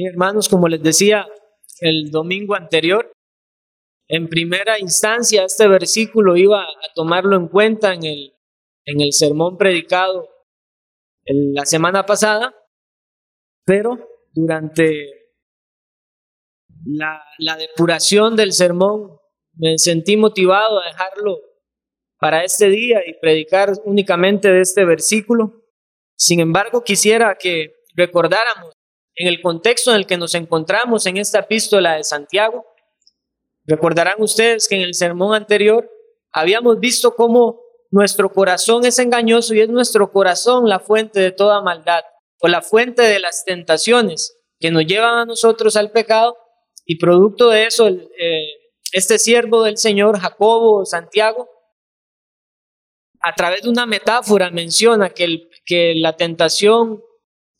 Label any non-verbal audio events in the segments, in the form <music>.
Bien, hermanos, como les decía el domingo anterior, en primera instancia este versículo iba a tomarlo en cuenta en el, en el sermón predicado la semana pasada, pero durante la, la depuración del sermón me sentí motivado a dejarlo para este día y predicar únicamente de este versículo. Sin embargo, quisiera que recordáramos en el contexto en el que nos encontramos en esta epístola de Santiago. Recordarán ustedes que en el sermón anterior habíamos visto cómo nuestro corazón es engañoso y es nuestro corazón la fuente de toda maldad o la fuente de las tentaciones que nos llevan a nosotros al pecado y producto de eso eh, este siervo del Señor, Jacobo Santiago, a través de una metáfora menciona que, la tentación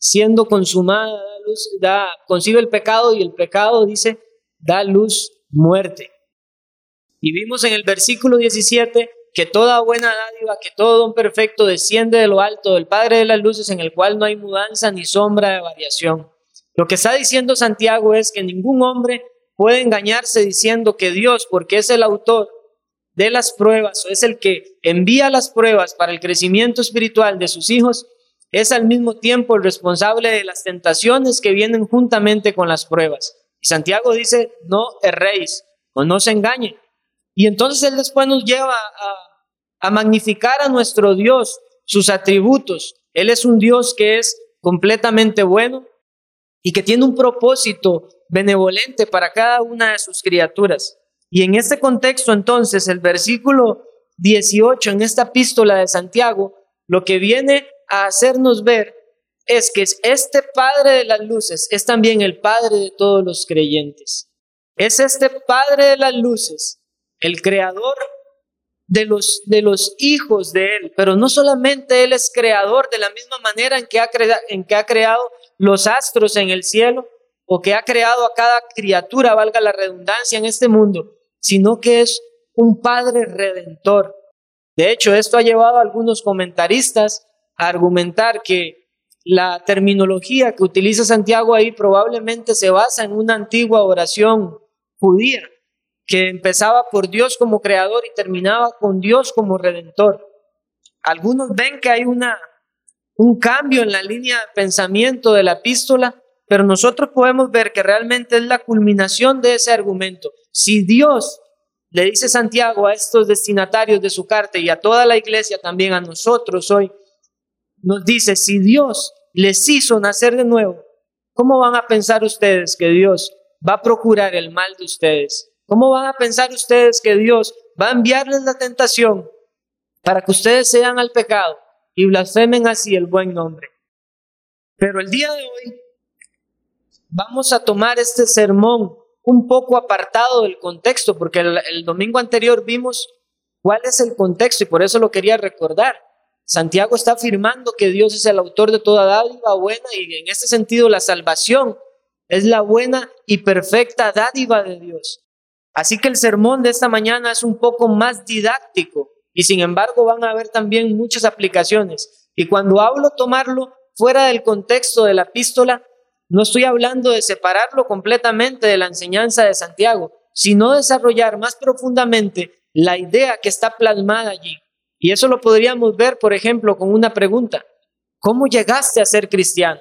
siendo consumada, da luz, da, concibe el pecado y el pecado dice, da luz, muerte. Y vimos en el versículo 17 que toda buena dádiva, que todo don perfecto desciende de lo alto del Padre de las luces en el cual no hay mudanza ni sombra de variación. Lo que está diciendo Santiago es que ningún hombre puede engañarse diciendo que Dios, porque es el autor de las pruebas o es el que envía las pruebas para el crecimiento espiritual de sus hijos, es al mismo tiempo el responsable de las tentaciones que vienen juntamente con las pruebas. Y Santiago dice, no erréis o no se engañen. Y entonces él después nos lleva a, magnificar a nuestro Dios, sus atributos. Él es un Dios que es completamente bueno y que tiene un propósito benevolente para cada una de sus criaturas. Y en este contexto entonces el versículo 18 en esta epístola de Santiago lo que viene a hacernos ver es que este Padre de las luces es también el Padre de todos los creyentes. Es este Padre de las luces, el creador de los, de los hijos de Él, pero no solamente Él es creador de la misma manera en que, ha en que ha creado los astros en el cielo o que ha creado a cada criatura, valga la redundancia, en este mundo, sino que es un Padre redentor. De hecho, esto ha llevado a algunos comentaristas argumentar que la terminología que utiliza Santiago ahí probablemente se basa en una antigua oración judía que empezaba por Dios como creador y terminaba con Dios como redentor. Algunos ven que hay una, un cambio en la línea de pensamiento de la epístola, pero nosotros podemos ver que realmente es la culminación de ese argumento. Si Dios le dice Santiago a estos destinatarios de su carta y a toda la iglesia también a nosotros hoy, nos dice, si Dios les hizo nacer de nuevo, ¿cómo van a pensar ustedes que Dios va a procurar el mal de ustedes? ¿Cómo van a pensar ustedes que Dios va a enviarles la tentación para que ustedes sean al pecado y blasfemen así el buen nombre? Pero el día de hoy vamos a tomar este sermón un poco apartado del contexto, porque el, el domingo anterior vimos cuál es el contexto y por eso lo quería recordar. Santiago está afirmando que Dios es el autor de toda dádiva buena y en este sentido la salvación es la buena y perfecta dádiva de Dios. Así que el sermón de esta mañana es un poco más didáctico y sin embargo van a haber también muchas aplicaciones. Y cuando hablo tomarlo fuera del contexto de la epístola, no estoy hablando de separarlo completamente de la enseñanza de Santiago, sino desarrollar más profundamente la idea que está plasmada allí. Y eso lo podríamos ver, por ejemplo, con una pregunta. ¿Cómo llegaste a ser cristiano?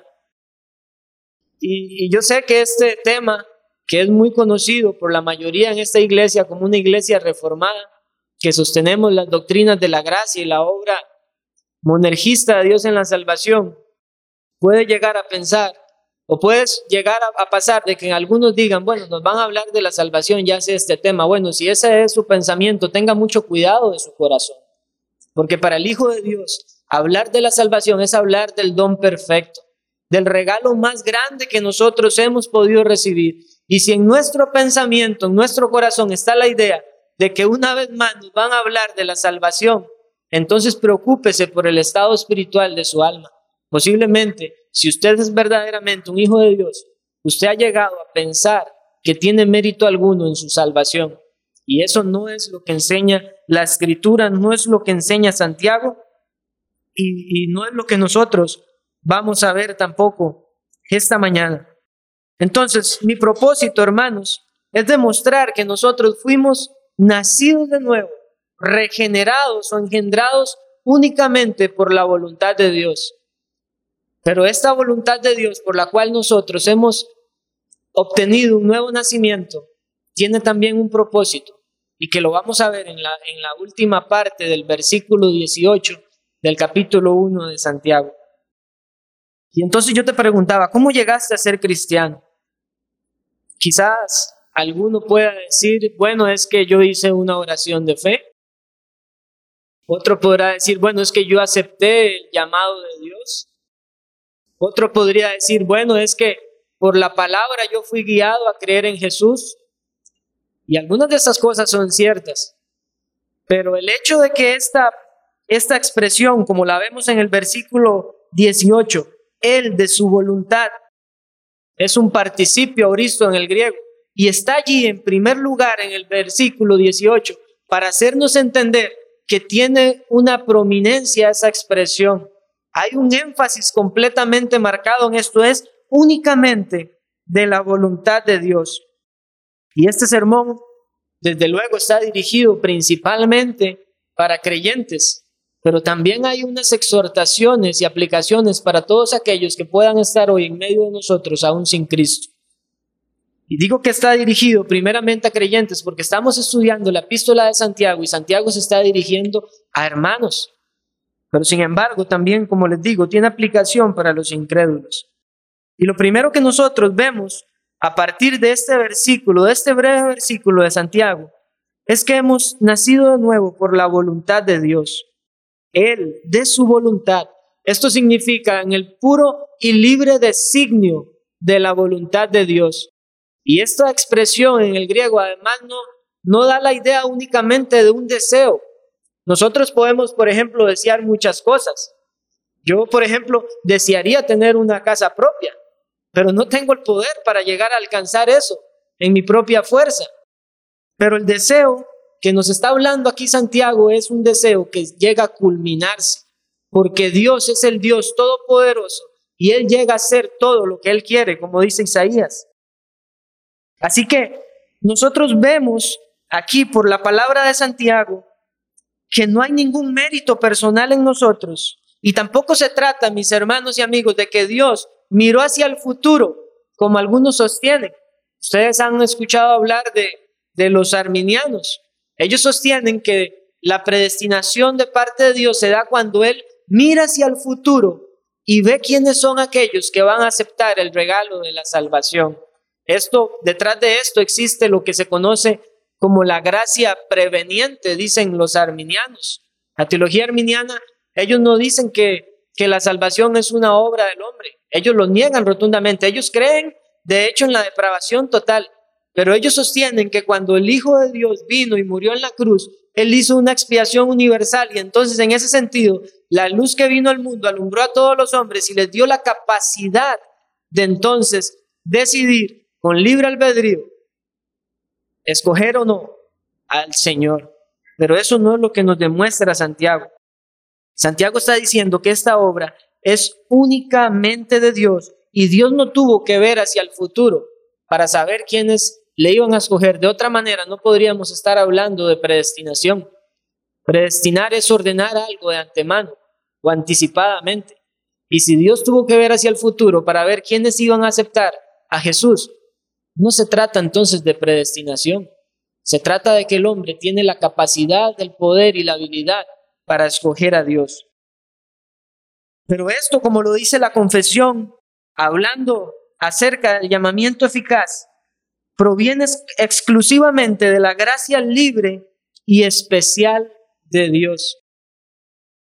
Y, yo sé que este tema, que es muy conocido por la mayoría en esta iglesia como una iglesia reformada, que sostenemos las doctrinas de la gracia y la obra monergista de Dios en la salvación, puede llegar a pensar o puedes llegar a, a, pasar de que algunos digan, bueno, nos van a hablar de la salvación, ya sé este tema. Bueno, si ese es su pensamiento, tenga mucho cuidado de su corazón. Porque para el Hijo de Dios, hablar de la salvación es hablar del don perfecto, del regalo más grande que nosotros hemos podido recibir. Y si en nuestro pensamiento, en nuestro corazón está la idea de que una vez más nos van a hablar de la salvación, entonces preocúpese por el estado espiritual de su alma. Posiblemente, si usted es verdaderamente un hijo de Dios, usted ha llegado a pensar que tiene mérito alguno en su salvación. Y eso no es lo que enseña la escritura, no es lo que enseña Santiago y, no es lo que nosotros vamos a ver tampoco esta mañana. Entonces, mi propósito, hermanos, es demostrar que nosotros fuimos nacidos de nuevo, regenerados o engendrados únicamente por la voluntad de Dios. Pero esta voluntad de Dios por la cual nosotros hemos obtenido un nuevo nacimiento tiene también un propósito y que lo vamos a ver en la, en la última parte del versículo 18 del capítulo 1 de Santiago. Y entonces yo te preguntaba, ¿cómo llegaste a ser cristiano? Quizás alguno pueda decir, bueno, es que yo hice una oración de fe. Otro podrá decir, bueno, es que yo acepté el llamado de Dios. Otro podría decir, bueno, es que por la palabra yo fui guiado a creer en Jesús. Y algunas de estas cosas son ciertas. Pero el hecho de que esta, esta expresión, como la vemos en el versículo 18, Él de su voluntad, es un participio auristo en el griego. Y está allí en primer lugar en el versículo 18 para hacernos entender que tiene una prominencia esa expresión. Hay un énfasis completamente marcado en esto, es únicamente de la voluntad de Dios. Y este sermón, desde luego, está dirigido principalmente para creyentes, pero también hay unas exhortaciones y aplicaciones para todos aquellos que puedan estar hoy en medio de nosotros aún sin Cristo. Y digo que está dirigido primeramente a creyentes porque estamos estudiando la epístola de Santiago y Santiago se está dirigiendo a hermanos. Pero sin embargo, también, como les digo, tiene aplicación para los incrédulos. Y lo primero que nosotros vemos a partir de este versículo, de este breve versículo de Santiago, es que hemos nacido de nuevo por la voluntad de Dios. Él, de su voluntad. Esto significa en el puro y libre designio de la voluntad de Dios. Y esta expresión en el griego además no, no da la idea únicamente de un deseo. Nosotros podemos, por ejemplo, desear muchas cosas. Yo, por ejemplo, desearía tener una casa propia, pero no tengo el poder para llegar a alcanzar eso en mi propia fuerza. Pero el deseo que nos está hablando aquí Santiago es un deseo que llega a culminarse, porque Dios es el Dios todopoderoso y Él llega a ser todo lo que Él quiere, como dice Isaías. Así que nosotros vemos aquí por la palabra de Santiago que no hay ningún mérito personal en nosotros y tampoco se trata, mis hermanos y amigos, de que Dios miró hacia el futuro, como algunos sostienen. Ustedes han escuchado hablar de, de los arminianos. Ellos sostienen que la predestinación de parte de Dios se da cuando Él mira hacia el futuro y ve quiénes son aquellos que van a aceptar el regalo de la salvación. Esto, detrás de esto existe lo que se conoce como la gracia preveniente, dicen los arminianos. La teología arminiana, ellos no dicen que, que la salvación es una obra del hombre, ellos lo niegan rotundamente, ellos creen de hecho en la depravación total, pero ellos sostienen que cuando el Hijo de Dios vino y murió en la cruz, Él hizo una expiación universal y entonces en ese sentido, la luz que vino al mundo alumbró a todos los hombres y les dio la capacidad de entonces decidir con libre albedrío, escoger o no al Señor. Pero eso no es lo que nos demuestra Santiago. Santiago está diciendo que esta obra es únicamente de Dios y Dios no tuvo que ver hacia el futuro para saber quiénes le iban a escoger. De otra manera, no podríamos estar hablando de predestinación. Predestinar es ordenar algo de antemano o anticipadamente. Y si Dios tuvo que ver hacia el futuro para ver quiénes iban a aceptar a Jesús, no se trata entonces de predestinación, se trata de que el hombre tiene la capacidad, el poder y la habilidad para escoger a Dios. Pero esto, como lo dice la confesión, hablando acerca del llamamiento eficaz, proviene exclusivamente de la gracia libre y especial de Dios.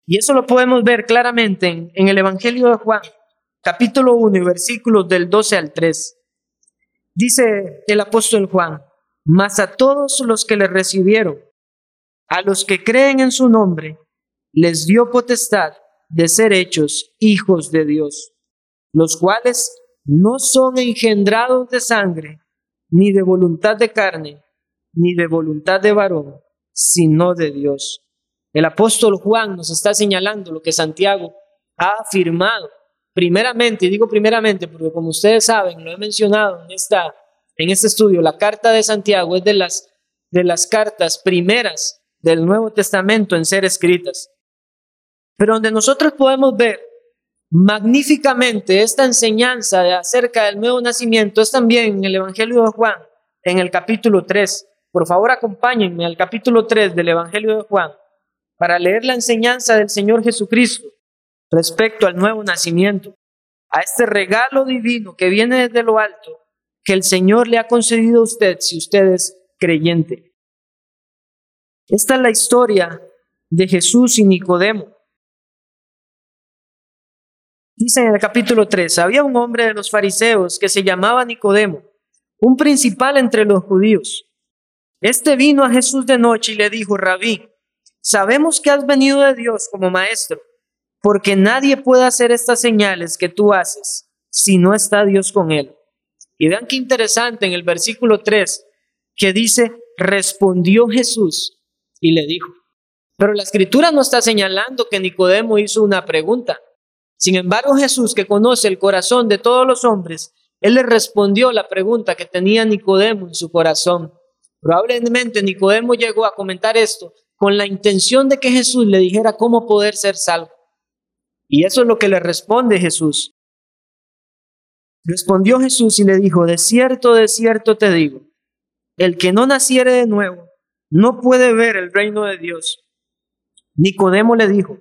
Y eso lo podemos ver claramente en, el Evangelio de Juan, capítulo 1 y versículos del 12 al 3. Dice el apóstol Juan, mas a todos los que le recibieron, a los que creen en su nombre, les dio potestad de ser hechos hijos de Dios, los cuales no son engendrados de sangre, ni de voluntad de carne, ni de voluntad de varón, sino de Dios. El apóstol Juan nos está señalando lo que Santiago ha afirmado primeramente, y digo primeramente porque como ustedes saben, lo he mencionado en, esta, en este estudio, la carta de Santiago es de las, de las cartas primeras del Nuevo Testamento en ser escritas. Pero donde nosotros podemos ver magníficamente esta enseñanza acerca del nuevo nacimiento es también en el Evangelio de Juan, en el capítulo 3. Por favor, acompáñenme al capítulo 3 del Evangelio de Juan para leer la enseñanza del Señor Jesucristo respecto al nuevo nacimiento, a este regalo divino que viene desde lo alto, que el Señor le ha concedido a usted si usted es creyente. Esta es la historia de Jesús y Nicodemo. Dice en el capítulo 3, había un hombre de los fariseos que se llamaba Nicodemo, un principal entre los judíos. Este vino a Jesús de noche y le dijo, Rabí, sabemos que has venido de Dios como maestro, porque nadie puede hacer estas señales que tú haces si no está Dios con él. Y vean qué interesante en el versículo 3 que dice, respondió Jesús y le dijo. Pero la escritura no está señalando que Nicodemo hizo una pregunta. Sin embargo, Jesús, que conoce el corazón de todos los hombres, él le respondió la pregunta que tenía Nicodemo en su corazón. Probablemente Nicodemo llegó a comentar esto con la intención de que Jesús le dijera cómo poder ser salvo. Y eso es lo que le responde Jesús. Respondió Jesús y le dijo, de cierto, de cierto te digo, el que no naciere de nuevo no puede ver el reino de Dios. Nicodemo le dijo,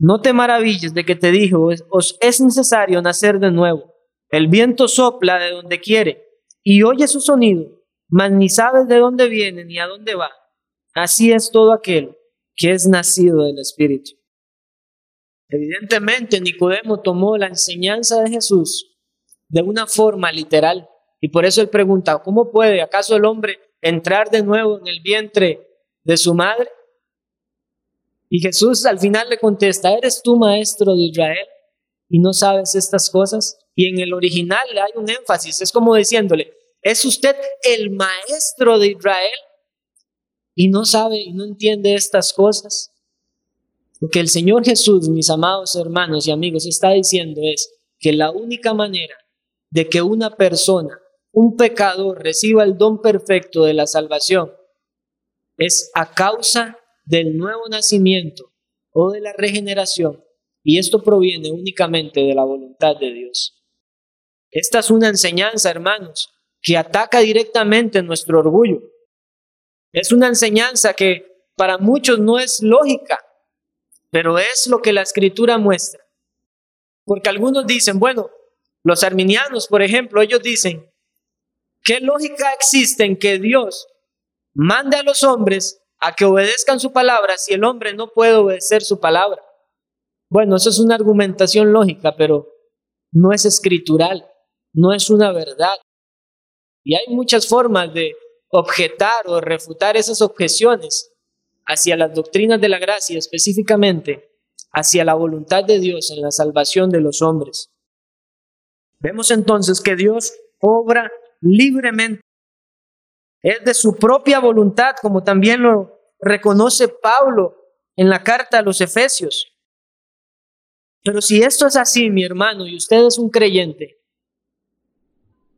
No te maravilles de que te dijo, os es necesario nacer de nuevo. El viento sopla de donde quiere y oye su sonido, mas ni sabes de dónde viene ni a dónde va. Así es todo aquel que es nacido del Espíritu. Evidentemente, Nicodemo tomó la enseñanza de Jesús de una forma literal y por eso él pregunta, ¿cómo puede acaso el hombre entrar de nuevo en el vientre de su madre? Y Jesús al final le contesta, ¿eres tú maestro de Israel y no sabes estas cosas? Y en el original hay un énfasis, es como diciéndole, ¿es usted el maestro de Israel y no sabe y no entiende estas cosas? Lo que el Señor Jesús, mis amados hermanos y amigos, está diciendo es que la única manera de que una persona, un pecador, reciba el don perfecto de la salvación es a causa del nuevo nacimiento o de la regeneración, y esto proviene únicamente de la voluntad de Dios. Esta es una enseñanza, hermanos, que ataca directamente nuestro orgullo. Es una enseñanza que para muchos no es lógica, pero es lo que la escritura muestra. Porque algunos dicen, bueno, los arminianos, por ejemplo, ellos dicen, ¿qué lógica existe en que Dios mande a los hombres a que obedezcan su palabra si el hombre no puede obedecer su palabra? Bueno, eso es una argumentación lógica, pero no es escritural, no es una verdad. Y hay muchas formas de objetar o refutar esas objeciones hacia las doctrinas de la gracia, específicamente hacia la voluntad de Dios en la salvación de los hombres. Vemos entonces que Dios obra libremente. Es de su propia voluntad, como también lo reconoce Pablo en la carta a los Efesios. Pero si esto es así, mi hermano, y usted es un creyente,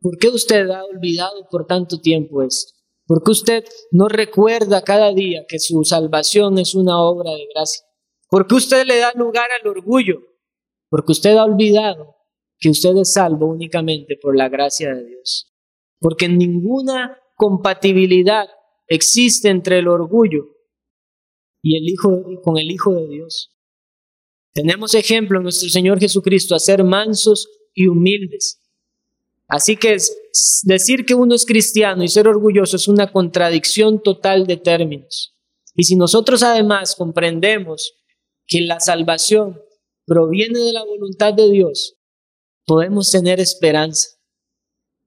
¿por qué usted ha olvidado por tanto tiempo esto? Porque usted no recuerda cada día que su salvación es una obra de gracia. Porque usted le da lugar al orgullo. Porque usted ha olvidado que usted es salvo únicamente por la gracia de Dios. Porque ninguna compatibilidad existe entre el orgullo y el hijo con el hijo de Dios. Tenemos ejemplo en nuestro Señor Jesucristo a ser mansos y humildes, Así que decir que uno es cristiano y ser orgulloso es una contradicción total de términos. Y si nosotros además comprendemos que la salvación proviene de la voluntad de Dios, podemos tener esperanza.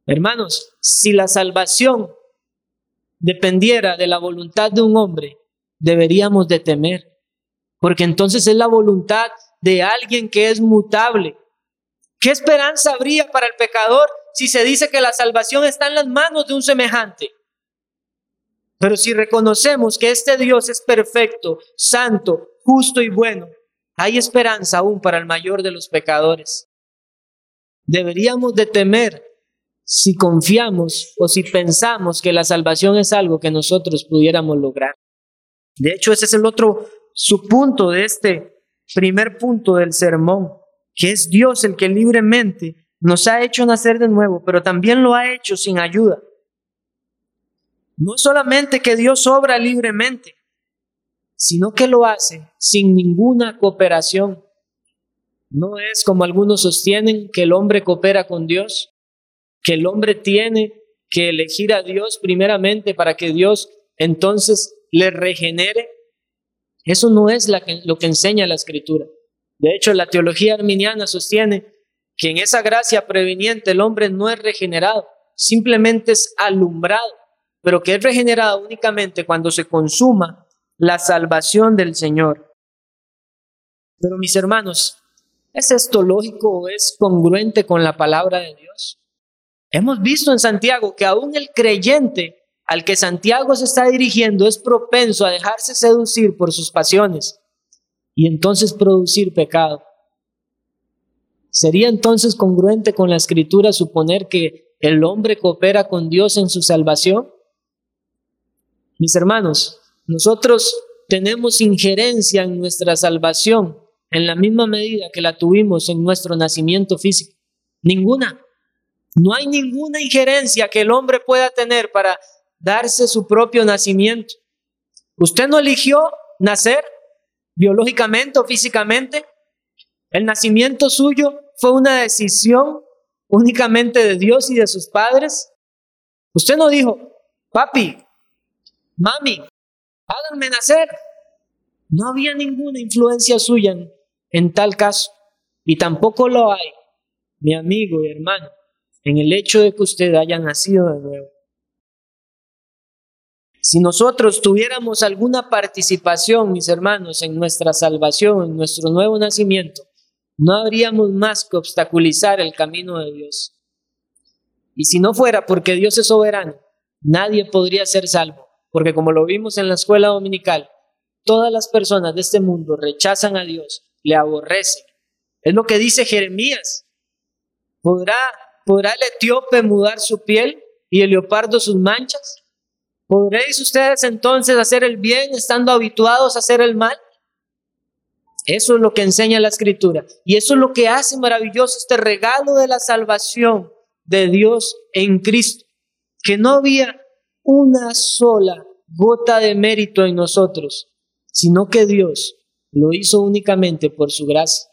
Hermanos, si la salvación dependiera de la voluntad de un hombre, deberíamos de temer, porque entonces es la voluntad de alguien que es mutable. ¿Qué esperanza habría para el pecador si se dice que la salvación está en las manos de un semejante? Pero si reconocemos que este Dios es perfecto, santo, justo y bueno, hay esperanza aún para el mayor de los pecadores. Deberíamos de temer si confiamos o si pensamos que la salvación es algo que nosotros pudiéramos lograr. De hecho, ese es el otro subpunto de este primer punto del sermón, que es Dios el que libremente nos ha hecho nacer de nuevo, pero también lo ha hecho sin ayuda. No solamente que Dios obra libremente, sino que lo hace sin ninguna cooperación. No es como algunos sostienen que el hombre coopera con Dios, que el hombre tiene que elegir a Dios primeramente para que Dios entonces le regenere. Eso no es lo que enseña la escritura. De hecho, la teología arminiana sostiene que en esa gracia preveniente el hombre no es regenerado, simplemente es alumbrado, pero que es regenerado únicamente cuando se consuma la salvación del Señor. Pero mis hermanos, ¿es esto lógico o es congruente con la palabra de Dios? Hemos visto en Santiago que aún el creyente al que Santiago se está dirigiendo es propenso a dejarse seducir por sus pasiones y entonces producir pecado. ¿Sería entonces congruente con la escritura suponer que el hombre coopera con Dios en su salvación? Mis hermanos, nosotros tenemos injerencia en nuestra salvación en la misma medida que la tuvimos en nuestro nacimiento físico. Ninguna. No hay ninguna injerencia que el hombre pueda tener para darse su propio nacimiento. Usted no eligió nacer biológicamente o físicamente. El nacimiento suyo fue una decisión únicamente de Dios y de sus padres. Usted no dijo, papi, mami, háganme nacer. No había ninguna influencia suya en, en tal caso. Y tampoco lo hay, mi amigo y hermano, en el hecho de que usted haya nacido de nuevo. Si nosotros tuviéramos alguna participación, mis hermanos, en nuestra salvación, en nuestro nuevo nacimiento, no habríamos más que obstaculizar el camino de Dios. Y si no fuera porque Dios es soberano, nadie podría ser salvo, porque como lo vimos en la escuela dominical, todas las personas de este mundo rechazan a Dios, le aborrecen. Es lo que dice Jeremías. ¿Podrá, ¿Podrá el etíope mudar su piel y el leopardo sus manchas? ¿Podréis ustedes entonces hacer el bien estando habituados a hacer el mal? Eso es lo que enseña la escritura. Y eso es lo que hace maravilloso este regalo de la salvación de Dios en Cristo. Que no había una sola gota de mérito en nosotros, sino que Dios lo hizo únicamente por su gracia,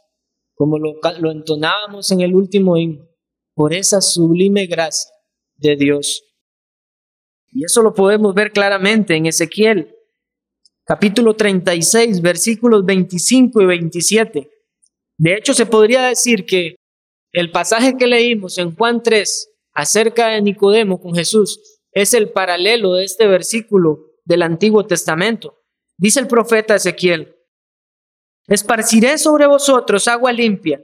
como lo, entonábamos en el último himno, por esa sublime gracia de Dios. Y eso lo podemos ver claramente en Ezequiel, capítulo 36, versículos 25 y 27. De hecho, se podría decir que el pasaje que leímos en Juan 3 acerca de Nicodemo con Jesús es el paralelo de este versículo del Antiguo Testamento. Dice el profeta Ezequiel, esparciré sobre vosotros agua limpia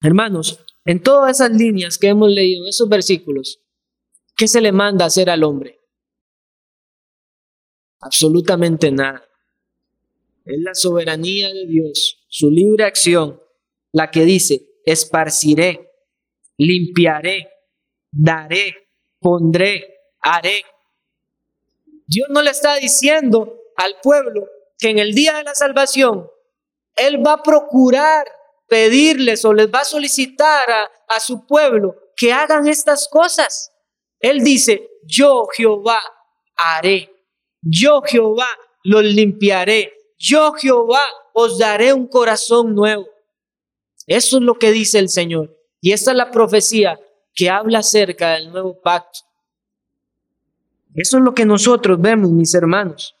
Hermanos, en todas esas líneas que hemos leído, esos versículos, ¿Qué se le manda hacer al hombre? Absolutamente nada. Es la soberanía de Dios, su libre acción, la que dice, esparciré, limpiaré, daré, pondré, haré. Dios no le está diciendo al pueblo que en el día de la salvación Él va a procurar pedirles o les va a solicitar a, su pueblo que hagan estas cosas. Él dice, yo Jehová haré, yo Jehová los limpiaré, yo Jehová os daré un corazón nuevo. Eso es lo que dice el Señor. Y esta es la profecía que habla acerca del nuevo pacto. Eso es lo que nosotros vemos, mis hermanos.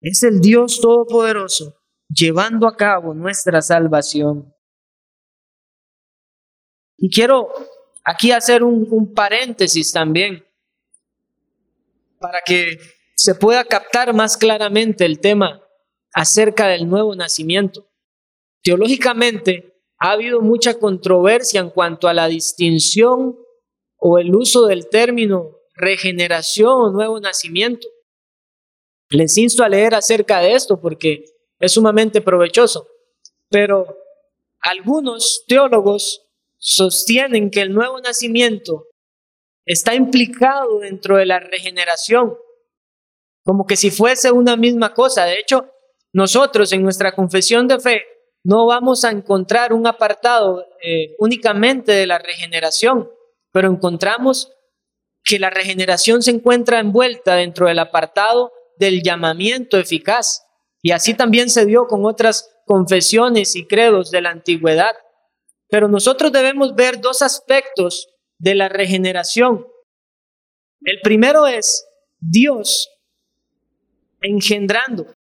Es el Dios Todopoderoso llevando a cabo nuestra salvación. Y quiero aquí hacer un, paréntesis también para que se pueda captar más claramente el tema acerca del nuevo nacimiento. Teológicamente ha habido mucha controversia en cuanto a la distinción o el uso del término regeneración o nuevo nacimiento. Les insto a leer acerca de esto porque es sumamente provechoso. Pero algunos teólogos sostienen que el nuevo nacimiento está implicado dentro de la regeneración, como que si fuese una misma cosa. De hecho, nosotros en nuestra confesión de fe no vamos a encontrar un apartado eh, únicamente de la regeneración, pero encontramos que la regeneración se encuentra envuelta dentro del apartado del llamamiento eficaz. Y así también se dio con otras confesiones y credos de la antigüedad. Pero nosotros debemos ver dos aspectos de la regeneración. El primero es Dios engendrando.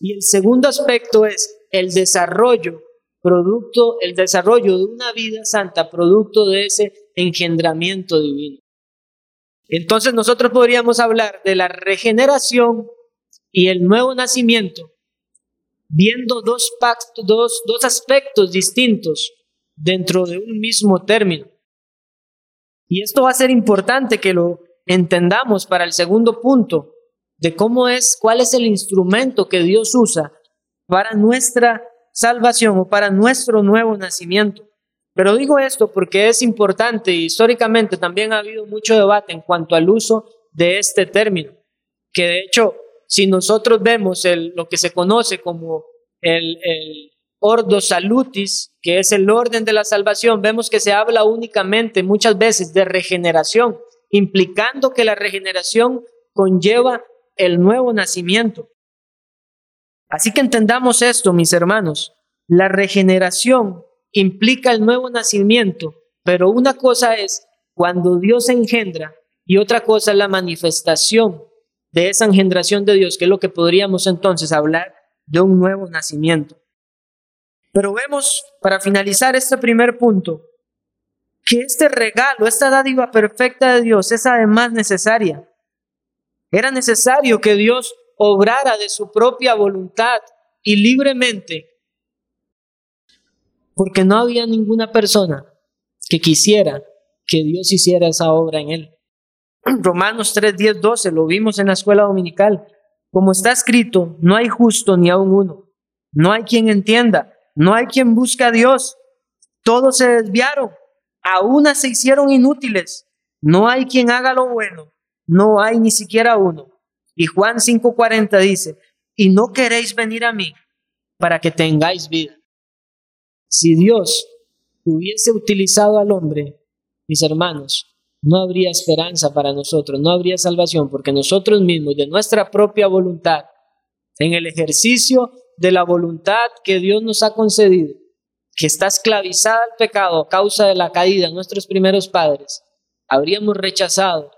Y el segundo aspecto es el desarrollo, producto, el desarrollo de una vida santa, producto de ese engendramiento divino. Entonces nosotros podríamos hablar de la regeneración y el nuevo nacimiento, viendo dos, pactos, dos, dos aspectos distintos dentro de un mismo término. Y esto va a ser importante que lo entendamos para el segundo punto de cómo es, cuál es el instrumento que Dios usa para nuestra salvación o para nuestro nuevo nacimiento. Pero digo esto porque es importante y históricamente también ha habido mucho debate en cuanto al uso de este término, que de hecho, si nosotros vemos lo que se conoce como el, el ordo salutis, que es el orden de la salvación, vemos que se habla únicamente muchas veces de regeneración, implicando que la regeneración conlleva el nuevo nacimiento. Así que entendamos esto, mis hermanos. La regeneración implica el nuevo nacimiento, pero una cosa es cuando Dios engendra y otra cosa es la manifestación de esa engendración de Dios, que es lo que podríamos entonces hablar de un nuevo nacimiento. Pero vemos, para finalizar este primer punto, que este regalo, esta dádiva perfecta de Dios es además necesaria. Era necesario que Dios obrara de su propia voluntad y libremente porque no había ninguna persona que quisiera que Dios hiciera esa obra en él. <clears throat> Romanos 3, 10, 12, lo vimos en la escuela dominical. Como está escrito, no hay justo ni aun uno. No hay quien entienda, no hay quien busque a Dios. Todos se desviaron, a una se hicieron inútiles. No hay quien haga lo bueno, no hay ni siquiera uno. Y Juan 5:40 dice, y no queréis venir a mí para que tengáis vida. Si Dios hubiese utilizado al hombre, mis hermanos, no habría esperanza para nosotros, no habría salvación, porque nosotros mismos, de nuestra propia voluntad, en el ejercicio de la voluntad que Dios nos ha concedido, que está esclavizada al pecado a causa de la caída de nuestros primeros padres, habríamos rechazado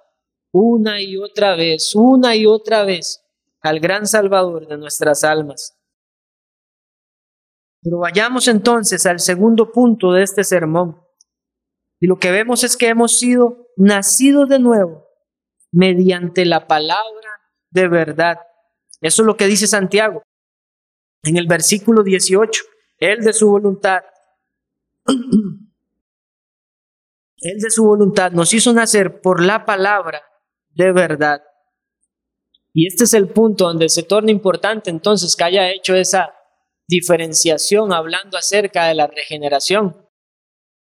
una y otra vez, una y otra vez al gran Salvador de nuestras almas. Pero vayamos entonces al segundo punto de este sermón. Y lo que vemos es que hemos sido nacidos de nuevo mediante la palabra de verdad. Eso es lo que dice Santiago en el versículo 18. Él de su voluntad, <clears throat> Él de su voluntad nos hizo nacer por la palabra de verdad. Y este es el punto donde se torna importante entonces que haya hecho esa diferenciación hablando acerca de la regeneración.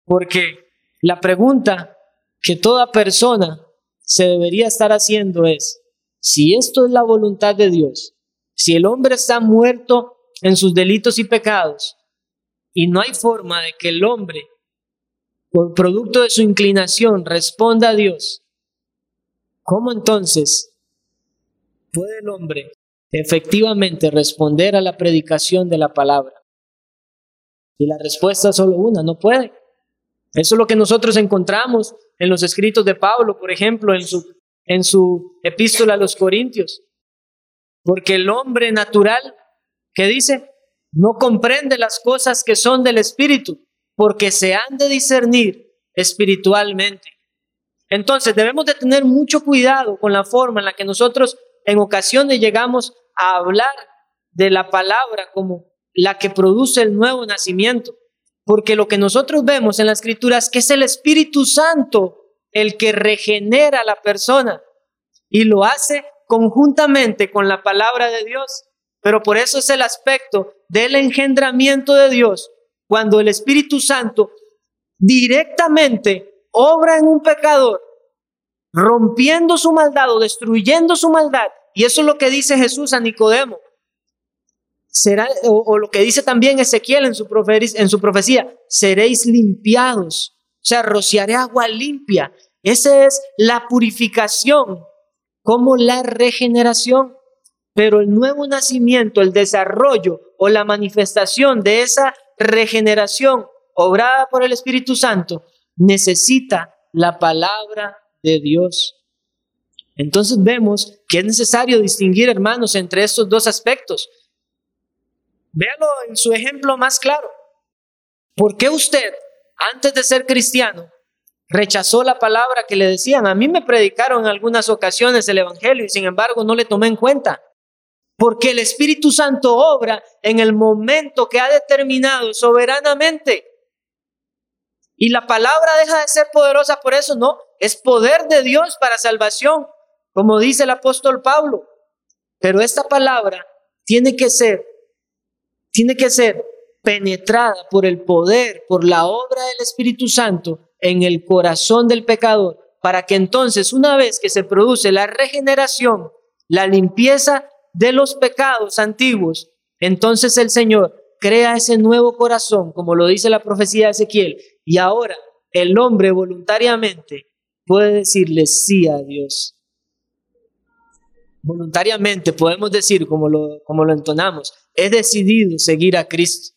Porque la pregunta que toda persona se debería estar haciendo es, si esto es la voluntad de Dios, si el hombre está muerto en sus delitos y pecados, y no hay forma de que el hombre por producto de su inclinación, responda a Dios, ¿cómo entonces puede el hombre efectivamente responder a la predicación de la palabra? Y la respuesta es solo una, no puede. Eso es lo que nosotros encontramos en los escritos de Pablo, por ejemplo, en su, en su epístola a los Corintios. Porque el hombre natural, ¿qué dice? No comprende las cosas que son del Espíritu, porque se han de discernir espiritualmente. Entonces debemos de tener mucho cuidado con la forma en la que nosotros en ocasiones llegamos a hablar de la palabra como la que produce el nuevo nacimiento. Porque lo que nosotros vemos en la escritura es que es el Espíritu Santo el que regenera a la persona y lo hace conjuntamente con la palabra de Dios. Pero por eso es el aspecto del engendramiento de Dios, cuando el Espíritu Santo directamente obra en un pecador, rompiendo su maldad o destruyendo su maldad. Y eso es lo que dice Jesús a Nicodemo. Será, o, lo que dice también Ezequiel en su, en su profecía, seréis limpiados. O sea, rociaré agua limpia. Esa es la purificación, como la regeneración. Pero el nuevo nacimiento, el desarrollo o la manifestación de esa regeneración obrada por el Espíritu Santo, necesita la palabra de Dios. Entonces vemos que es necesario distinguir, hermanos, entre estos dos aspectos. Véalo en su ejemplo más claro. ¿Por qué usted, antes de ser cristiano, rechazó la palabra que le decían? A mí me predicaron en algunas ocasiones el Evangelio y sin embargo no le tomé en cuenta. Porque el Espíritu Santo obra en el momento que ha determinado soberanamente. Y la palabra deja de ser poderosa por eso, no, es poder de Dios para salvación, como dice el apóstol Pablo. Pero esta palabra tiene que ser, tiene que ser penetrada por el poder, por la obra del Espíritu Santo en el corazón del pecador, para que entonces una vez que se produce la regeneración, la limpieza de los pecados antiguos, entonces el Señor crea ese nuevo corazón, como lo dice la profecía de Ezequiel, y ahora el hombre voluntariamente puede decirle sí a Dios. Voluntariamente podemos decir, como lo, como lo entonamos, he decidido seguir a Cristo.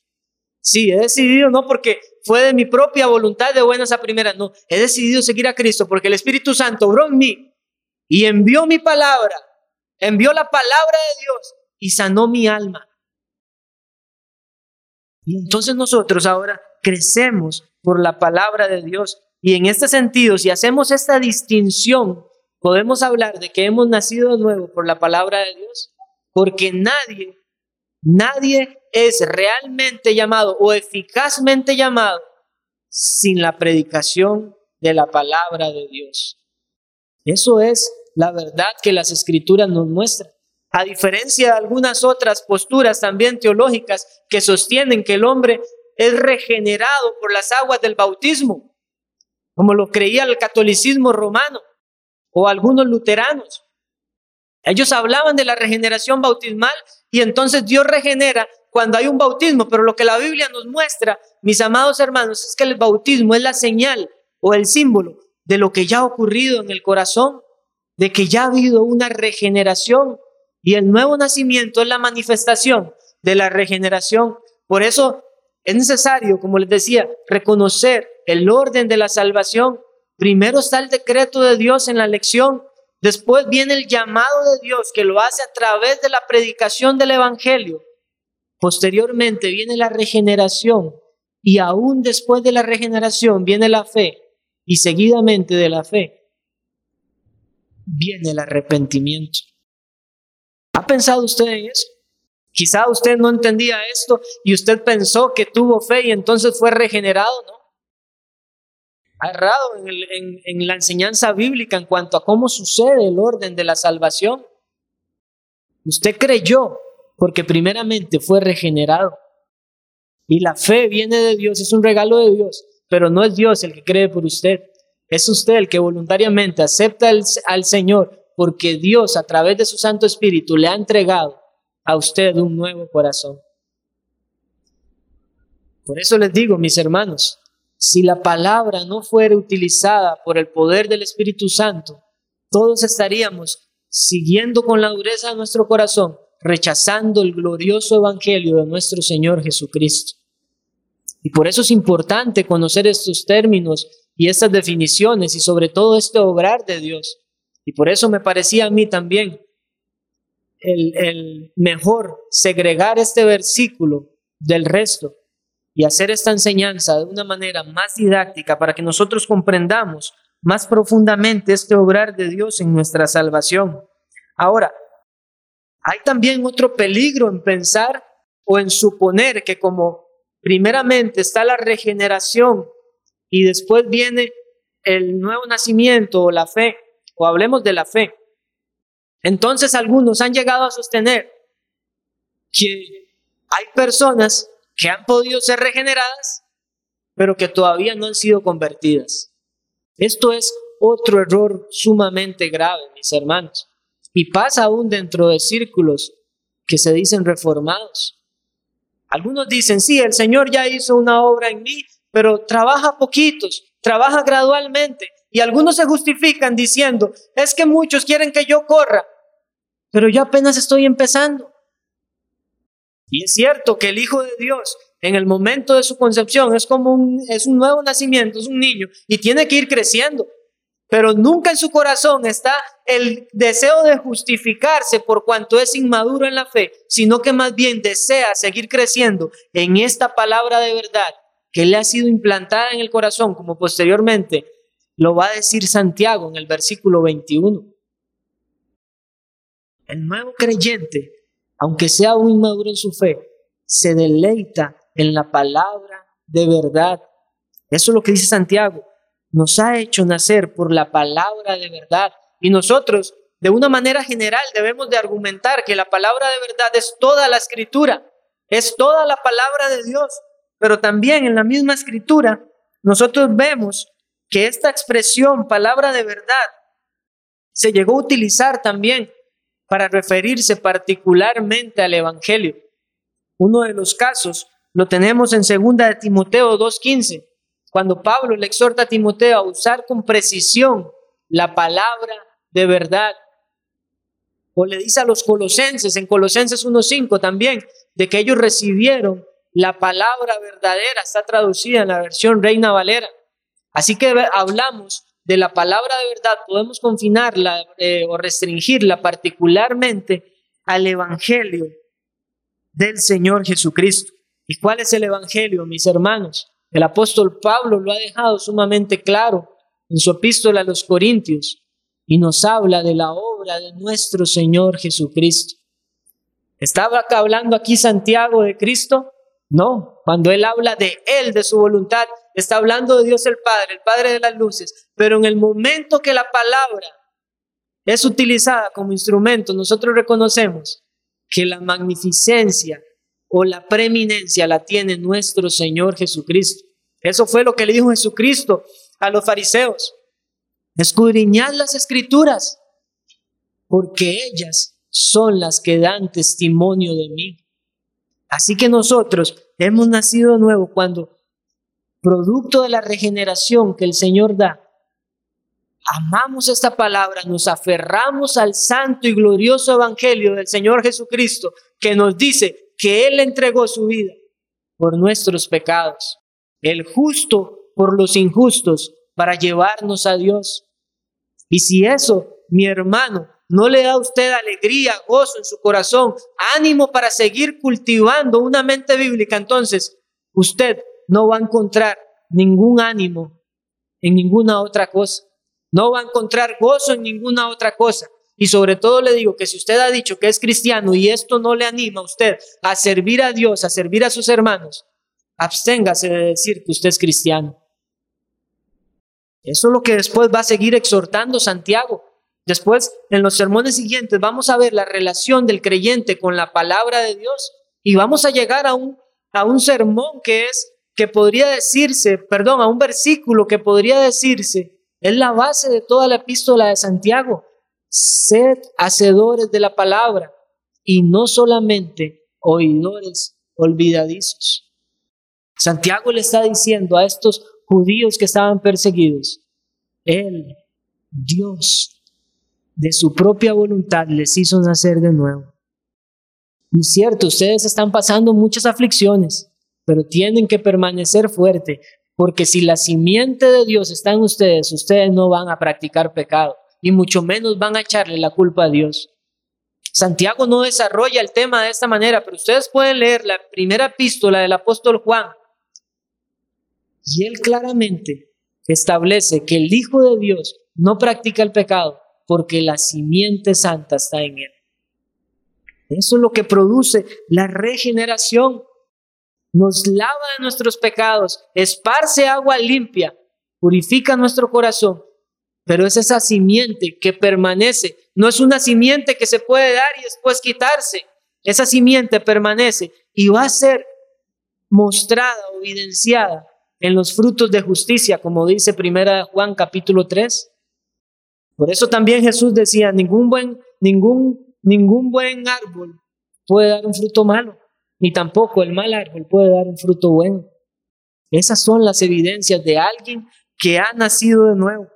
Sí, he decidido no porque fue de mi propia voluntad de buenas a primeras, no, he decidido seguir a Cristo porque el Espíritu Santo obró en mí y envió mi palabra, envió la palabra de Dios y sanó mi alma. Y entonces nosotros ahora crecemos por la palabra de Dios. Y en este sentido, si hacemos esta distinción, podemos hablar de que hemos nacido de nuevo por la palabra de Dios, porque nadie, nadie es realmente llamado o eficazmente llamado sin la predicación de la palabra de Dios. Eso es la verdad que las escrituras nos muestran. A diferencia de algunas otras posturas también teológicas que sostienen que el hombre es regenerado por las aguas del bautismo, como lo creía el catolicismo romano o algunos luteranos. Ellos hablaban de la regeneración bautismal y entonces Dios regenera cuando hay un bautismo, pero lo que la Biblia nos muestra, mis amados hermanos, es que el bautismo es la señal o el símbolo de lo que ya ha ocurrido en el corazón, de que ya ha habido una regeneración y el nuevo nacimiento es la manifestación de la regeneración. Por eso es necesario, como les decía, reconocer el orden de la salvación. Primero está el decreto de Dios en la lección, después viene el llamado de Dios que lo hace a través de la predicación del Evangelio. Posteriormente viene la regeneración y aún después de la regeneración viene la fe y seguidamente de la fe viene el arrepentimiento. ¿Ha pensado usted en eso? Quizá usted no entendía esto y usted pensó que tuvo fe y entonces fue regenerado, ¿no? Errado en la enseñanza bíblica en cuanto a cómo sucede el orden de la salvación. Usted creyó porque primeramente fue regenerado. Y la fe viene de Dios, es un regalo de Dios, pero no es Dios el que cree por usted. Es usted el que voluntariamente acepta al Señor porque Dios a través de su Santo Espíritu le ha entregado a usted un nuevo corazón. Por eso les digo, mis hermanos, si la palabra no fuera utilizada por el poder del Espíritu Santo, todos estaríamos siguiendo con la dureza de nuestro corazón, rechazando el glorioso Evangelio de nuestro Señor Jesucristo. Y por eso es importante conocer estos términos y estas definiciones y sobre todo este obrar de Dios. Y por eso me parecía a mí también el, el mejor segregar este versículo del resto y hacer esta enseñanza de una manera más didáctica para que nosotros comprendamos más profundamente este obrar de Dios en nuestra salvación. Ahora, hay también otro peligro en pensar o en suponer que como primeramente está la regeneración y después viene el nuevo nacimiento o la fe, o hablemos de la fe. Entonces algunos han llegado a sostener que hay personas que han podido ser regeneradas, pero que todavía no han sido convertidas. Esto es otro error sumamente grave, mis hermanos, y pasa aún dentro de círculos que se dicen reformados. Algunos dicen, sí, el Señor ya hizo una obra en mí, pero trabaja poquitos, trabaja gradualmente. Y algunos se justifican diciendo, es que muchos quieren que yo corra, pero yo apenas estoy empezando. Y es cierto que el Hijo de Dios en el momento de su concepción es como un, es un nuevo nacimiento, es un niño y tiene que ir creciendo. Pero nunca en su corazón está el deseo de justificarse por cuanto es inmaduro en la fe, sino que más bien desea seguir creciendo en esta palabra de verdad que le ha sido implantada en el corazón, como posteriormente lo va a decir Santiago en el versículo 21. El nuevo creyente aunque sea un inmaduro en su fe, se deleita en la palabra de verdad. Eso es lo que dice Santiago. Nos ha hecho nacer por la palabra de verdad. Y nosotros, de una manera general, debemos de argumentar que la palabra de verdad es toda la escritura, es toda la palabra de Dios. Pero también en la misma escritura, nosotros vemos que esta expresión, palabra de verdad, se llegó a utilizar también para referirse particularmente al Evangelio. Uno de los casos lo tenemos en 2 de Timoteo 2.15, cuando Pablo le exhorta a Timoteo a usar con precisión la palabra de verdad. O le dice a los colosenses, en Colosenses 1.5 también, de que ellos recibieron la palabra verdadera, está traducida en la versión Reina Valera. Así que hablamos de la palabra de verdad podemos confinarla eh, o restringirla particularmente al Evangelio del Señor Jesucristo. ¿Y cuál es el Evangelio, mis hermanos? El apóstol Pablo lo ha dejado sumamente claro en su epístola a los Corintios y nos habla de la obra de nuestro Señor Jesucristo. ¿Estaba hablando aquí Santiago de Cristo? No, cuando él habla de Él, de su voluntad, está hablando de Dios el Padre, el Padre de las luces. Pero en el momento que la palabra es utilizada como instrumento, nosotros reconocemos que la magnificencia o la preeminencia la tiene nuestro Señor Jesucristo. Eso fue lo que le dijo Jesucristo a los fariseos. Escudriñad las escrituras, porque ellas son las que dan testimonio de mí. Así que nosotros hemos nacido de nuevo cuando, producto de la regeneración que el Señor da, amamos esta palabra, nos aferramos al santo y glorioso evangelio del Señor Jesucristo, que nos dice que Él entregó su vida por nuestros pecados, el justo por los injustos, para llevarnos a Dios. Y si eso, mi hermano, no le da a usted alegría, gozo en su corazón, ánimo para seguir cultivando una mente bíblica, entonces usted no va a encontrar ningún ánimo en ninguna otra cosa. No va a encontrar gozo en ninguna otra cosa. Y sobre todo le digo que si usted ha dicho que es cristiano y esto no le anima a usted a servir a Dios, a servir a sus hermanos, absténgase de decir que usted es cristiano. Eso es lo que después va a seguir exhortando Santiago. Después, en los sermones siguientes, vamos a ver la relación del creyente con la palabra de Dios y vamos a llegar a un, a un sermón que es, que podría decirse, perdón, a un versículo que podría decirse, es la base de toda la epístola de Santiago. Sed hacedores de la palabra y no solamente oidores olvidadizos. Santiago le está diciendo a estos judíos que estaban perseguidos, Él, Dios, de su propia voluntad les hizo nacer de nuevo. Y es cierto, ustedes están pasando muchas aflicciones, pero tienen que permanecer fuerte, porque si la simiente de Dios está en ustedes, ustedes no van a practicar pecado, y mucho menos van a echarle la culpa a Dios. Santiago no desarrolla el tema de esta manera, pero ustedes pueden leer la primera epístola del apóstol Juan. Y él claramente establece que el Hijo de Dios no practica el pecado porque la simiente santa está en él. Eso es lo que produce la regeneración. Nos lava de nuestros pecados, esparce agua limpia, purifica nuestro corazón pero es esa simiente que permanece. No es una simiente que se puede dar y después quitarse. Esa simiente permanece y va a ser mostrada evidenciada en los frutos de justicia, como dice primera Juan capítulo 3. Por eso también Jesús decía, ningún buen, ningún, ningún buen árbol puede dar un fruto malo, ni tampoco el mal árbol puede dar un fruto bueno. Esas son las evidencias de alguien que ha nacido de nuevo.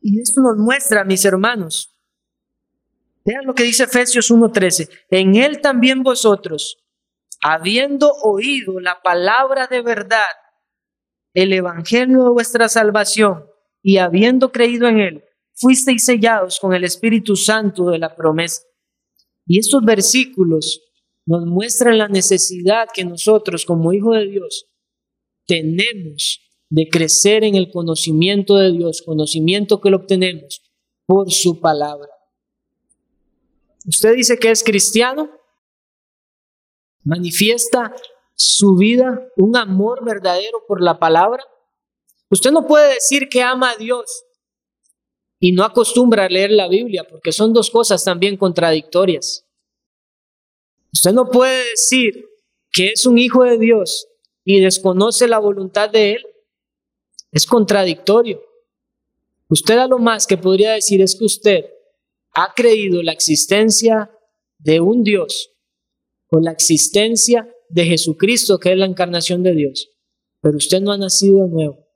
Y esto nos muestra, mis hermanos. Vean lo que dice Efesios 1:13. En él también vosotros, habiendo oído la palabra de verdad, el evangelio de vuestra salvación, y habiendo creído en él, fuisteis sellados con el Espíritu Santo de la promesa. Y estos versículos nos muestran la necesidad que nosotros como hijos de Dios tenemos de crecer en el conocimiento de Dios, conocimiento que lo obtenemos por su palabra. Usted dice que es cristiano, manifiesta su vida un amor verdadero por la palabra. Usted no puede decir que ama a Dios y no acostumbra a leer la Biblia, porque son dos cosas también contradictorias. Usted no puede decir que es un hijo de Dios y desconoce la voluntad de Él. Es contradictorio. Usted a lo más que podría decir es que usted ha creído la existencia de un Dios o la existencia de Jesucristo, que es la encarnación de Dios, pero usted no ha nacido de nuevo,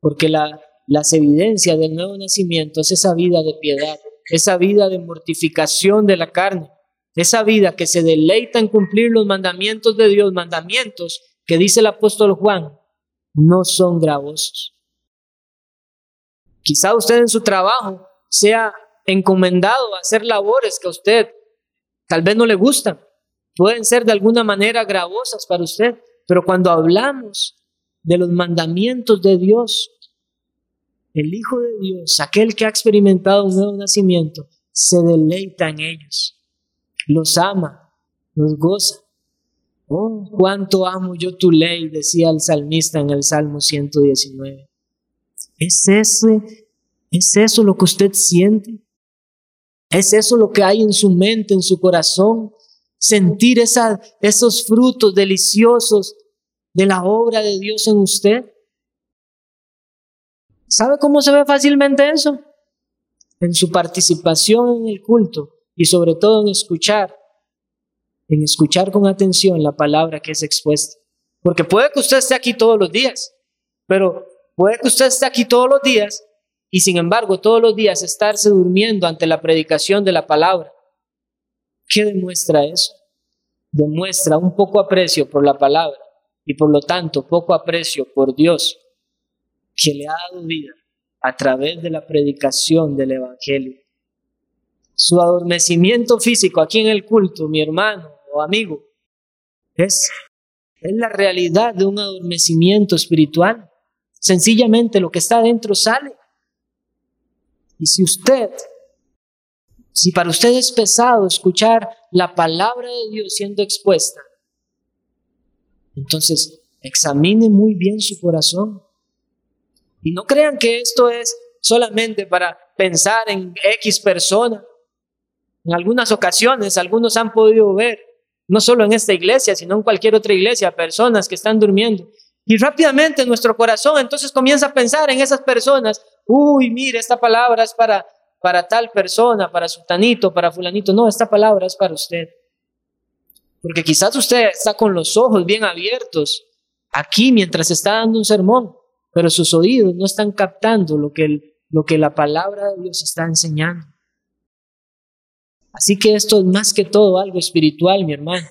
porque la, las evidencias del nuevo nacimiento es esa vida de piedad, esa vida de mortificación de la carne, esa vida que se deleita en cumplir los mandamientos de Dios, mandamientos que dice el apóstol Juan, no son gravosos. Quizá usted en su trabajo sea encomendado a hacer labores que a usted tal vez no le gustan. Pueden ser de alguna manera gravosas para usted, pero cuando hablamos de los mandamientos de Dios, el Hijo de Dios, aquel que ha experimentado un nuevo nacimiento, se deleita en ellos, los ama, los goza. Oh, cuánto amo yo tu ley, decía el salmista en el Salmo 119. ¿Es ese, es eso lo que usted siente? ¿Es eso lo que hay en su mente, en su corazón? Sentir esos frutos deliciosos de la obra de Dios en usted. ¿Sabe cómo se ve fácilmente eso? En su participación en el culto y sobre todo en escuchar en escuchar con atención la palabra que es expuesta. Porque puede que usted esté aquí todos los días, pero puede que usted esté aquí todos los días y sin embargo todos los días estarse durmiendo ante la predicación de la palabra. ¿Qué demuestra eso? Demuestra un poco aprecio por la palabra y por lo tanto poco aprecio por Dios que le ha dado vida a través de la predicación del Evangelio. Su adormecimiento físico aquí en el culto, mi hermano, amigo. Es, es la realidad de un adormecimiento espiritual. Sencillamente lo que está adentro sale. Y si usted, si para usted es pesado escuchar la palabra de Dios siendo expuesta, entonces examine muy bien su corazón. Y no crean que esto es solamente para pensar en X persona. En algunas ocasiones algunos han podido ver no solo en esta iglesia, sino en cualquier otra iglesia, personas que están durmiendo. Y rápidamente nuestro corazón entonces comienza a pensar en esas personas. Uy, mire, esta palabra es para, para tal persona, para sultanito, para fulanito. No, esta palabra es para usted. Porque quizás usted está con los ojos bien abiertos aquí mientras está dando un sermón, pero sus oídos no están captando lo que, lo que la palabra de Dios está enseñando. Así que esto es más que todo algo espiritual, mi hermano.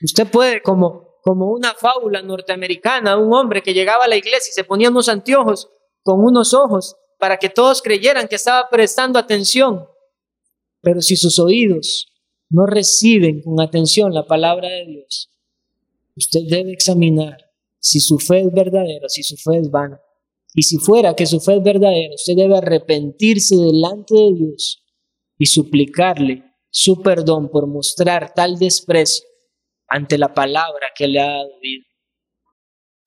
Usted puede, como, como una fábula norteamericana, un hombre que llegaba a la iglesia y se ponía unos anteojos con unos ojos para que todos creyeran que estaba prestando atención. Pero si sus oídos no reciben con atención la palabra de Dios, usted debe examinar si su fe es verdadera, si su fe es vana. Y si fuera que su fe es verdadera, usted debe arrepentirse delante de Dios y suplicarle su perdón por mostrar tal desprecio ante la palabra que le ha dado vida.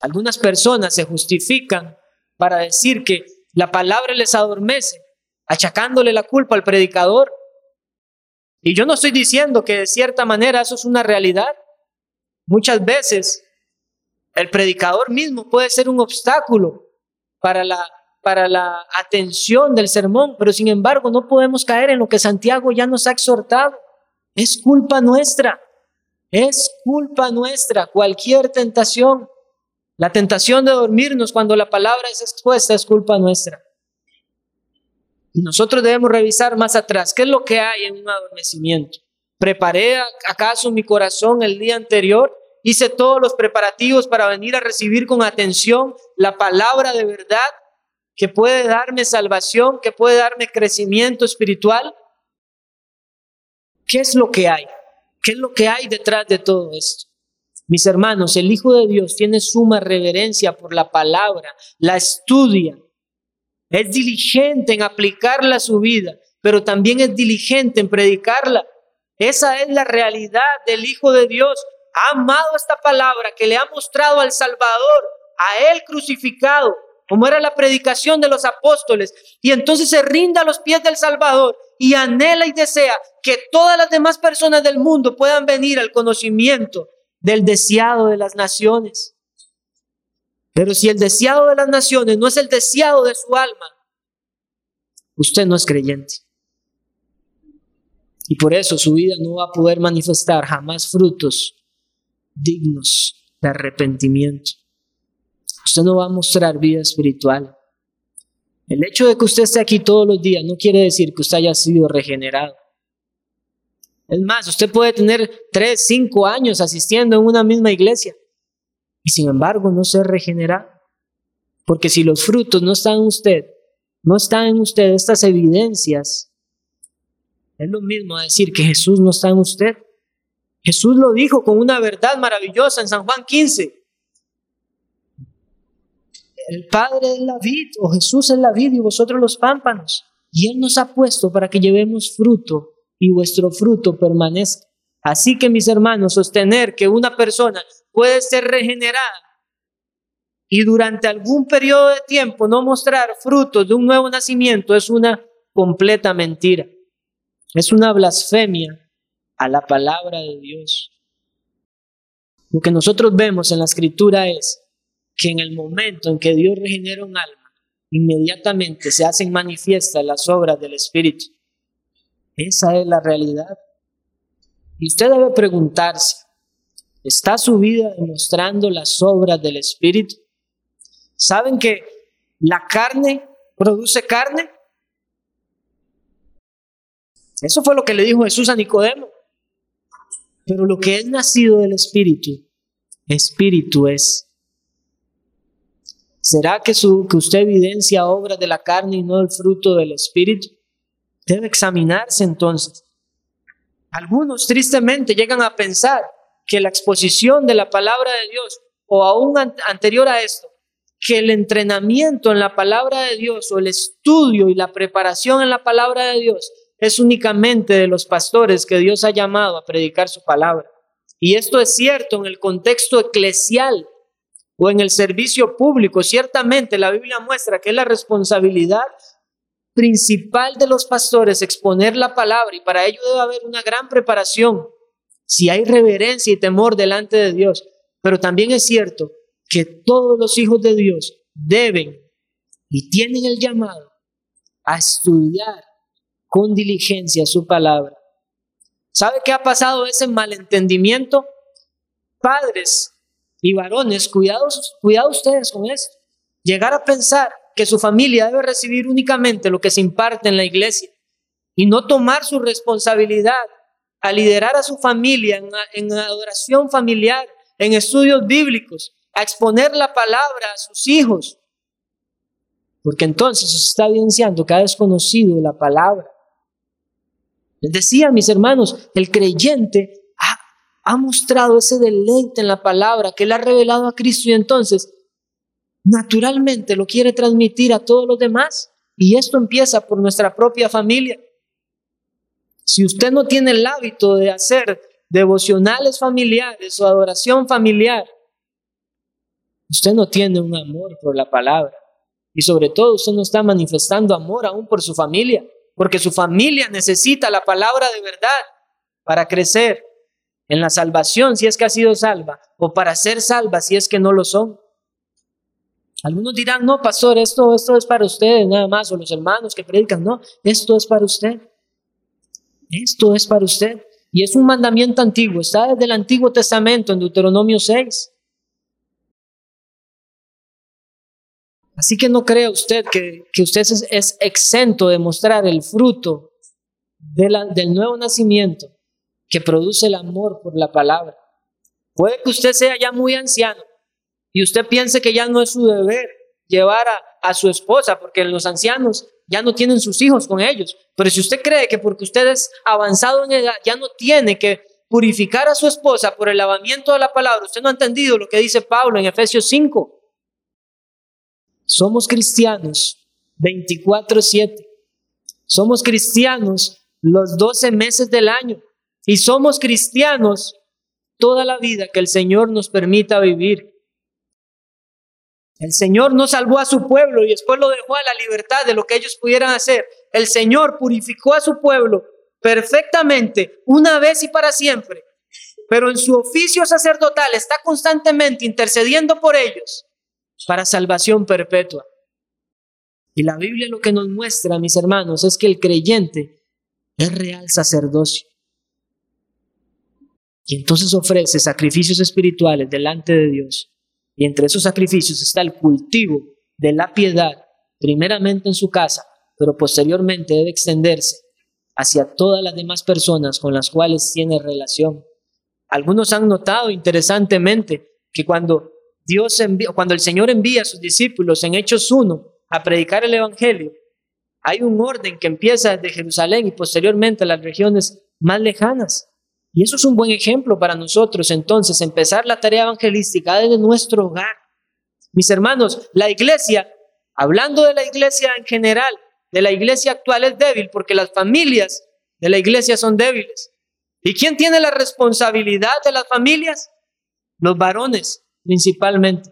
Algunas personas se justifican para decir que la palabra les adormece, achacándole la culpa al predicador. Y yo no estoy diciendo que de cierta manera eso es una realidad. Muchas veces el predicador mismo puede ser un obstáculo para la, para la atención del sermón, pero sin embargo no podemos caer en lo que Santiago ya nos ha exhortado. Es culpa nuestra, es culpa nuestra cualquier tentación. La tentación de dormirnos cuando la palabra es expuesta es culpa nuestra. Y nosotros debemos revisar más atrás, ¿qué es lo que hay en un adormecimiento? ¿Preparé acaso mi corazón el día anterior? Hice todos los preparativos para venir a recibir con atención la palabra de verdad que puede darme salvación, que puede darme crecimiento espiritual. ¿Qué es lo que hay? ¿Qué es lo que hay detrás de todo esto? Mis hermanos, el Hijo de Dios tiene suma reverencia por la palabra, la estudia, es diligente en aplicarla a su vida, pero también es diligente en predicarla. Esa es la realidad del Hijo de Dios ha amado esta palabra que le ha mostrado al Salvador, a Él crucificado, como era la predicación de los apóstoles, y entonces se rinda a los pies del Salvador y anhela y desea que todas las demás personas del mundo puedan venir al conocimiento del deseado de las naciones. Pero si el deseado de las naciones no es el deseado de su alma, usted no es creyente. Y por eso su vida no va a poder manifestar jamás frutos dignos de arrepentimiento. Usted no va a mostrar vida espiritual. El hecho de que usted esté aquí todos los días no quiere decir que usted haya sido regenerado. Es más, usted puede tener tres, cinco años asistiendo en una misma iglesia y sin embargo no ser regenerado. Porque si los frutos no están en usted, no están en usted estas evidencias, es lo mismo decir que Jesús no está en usted. Jesús lo dijo con una verdad maravillosa en San Juan 15. El Padre es la vid, o Jesús es la vid y vosotros los pámpanos. Y Él nos ha puesto para que llevemos fruto y vuestro fruto permanezca. Así que mis hermanos, sostener que una persona puede ser regenerada y durante algún periodo de tiempo no mostrar frutos de un nuevo nacimiento es una completa mentira. Es una blasfemia a la palabra de Dios. Lo que nosotros vemos en la escritura es que en el momento en que Dios regenera un alma, inmediatamente se hacen manifiestas las obras del Espíritu. Esa es la realidad. Y usted debe preguntarse, ¿está su vida demostrando las obras del Espíritu? ¿Saben que la carne produce carne? Eso fue lo que le dijo Jesús a Nicodemo. Pero lo que es nacido del Espíritu, Espíritu es. ¿Será que, su, que usted evidencia obras de la carne y no el fruto del Espíritu? Debe examinarse entonces. Algunos tristemente llegan a pensar que la exposición de la palabra de Dios, o aún anterior a esto, que el entrenamiento en la palabra de Dios o el estudio y la preparación en la palabra de Dios es únicamente de los pastores que Dios ha llamado a predicar su palabra. Y esto es cierto en el contexto eclesial o en el servicio público. Ciertamente la Biblia muestra que es la responsabilidad principal de los pastores exponer la palabra y para ello debe haber una gran preparación si hay reverencia y temor delante de Dios. Pero también es cierto que todos los hijos de Dios deben y tienen el llamado a estudiar con diligencia su palabra. ¿Sabe qué ha pasado ese malentendimiento? Padres Y varones, cuidado ustedes con esto. Llegar a pensar que su familia debe recibir únicamente lo que se imparte en la iglesia y no tomar su responsabilidad a liderar a su familia en, en adoración familiar, en estudios bíblicos, a exponer la palabra a sus hijos. Porque entonces se está evidenciando que ha desconocido la palabra. Les decía, mis hermanos, el creyente ha mostrado ese deleite en la palabra que él ha revelado a Cristo y entonces naturalmente lo quiere transmitir a todos los demás. Y esto empieza por nuestra propia familia. Si usted no tiene el hábito de hacer devocionales familiares o adoración familiar, usted no tiene un amor por la palabra. Y sobre todo usted no está manifestando amor aún por su familia, porque su familia necesita la palabra de verdad para crecer en la salvación si es que ha sido salva, o para ser salva si es que no lo son. Algunos dirán, no, pastor, esto, esto es para ustedes nada más, o los hermanos que predican, no, esto es para usted. Esto es para usted. Y es un mandamiento antiguo, está desde el Antiguo Testamento en Deuteronomio 6. Así que no crea usted que, que usted es, exento de mostrar el fruto del nuevo nacimiento que produce el amor por la palabra. Puede que usted sea ya muy anciano y usted piense que ya no es su deber llevar a, a su esposa, porque los ancianos ya no tienen sus hijos con ellos. Pero si usted cree que porque usted es avanzado en edad, ya no tiene que purificar a su esposa por el lavamiento de la palabra, usted no ha entendido lo que dice Pablo en Efesios 5. Somos cristianos 24/7. Somos cristianos los 12 meses del año. Y somos cristianos toda la vida que el Señor nos permita vivir. El Señor no salvó a su pueblo y después lo dejó a la libertad de lo que ellos pudieran hacer. El Señor purificó a su pueblo perfectamente una vez y para siempre, pero en su oficio sacerdotal está constantemente intercediendo por ellos para salvación perpetua. Y la Biblia lo que nos muestra, mis hermanos, es que el creyente es real sacerdocio. Y entonces ofrece sacrificios espirituales delante de Dios. Y entre esos sacrificios está el cultivo de la piedad, primeramente en su casa, pero posteriormente debe extenderse hacia todas las demás personas con las cuales tiene relación. Algunos han notado interesantemente que cuando Dios cuando el Señor envía a sus discípulos en Hechos 1 a predicar el evangelio, hay un orden que empieza desde Jerusalén y posteriormente a las regiones más lejanas. Y eso es un buen ejemplo para nosotros, entonces, empezar la tarea evangelística desde nuestro hogar. Mis hermanos, la iglesia, hablando de la iglesia en general, de la iglesia actual es débil porque las familias de la iglesia son débiles. ¿Y quién tiene la responsabilidad de las familias? Los varones, principalmente.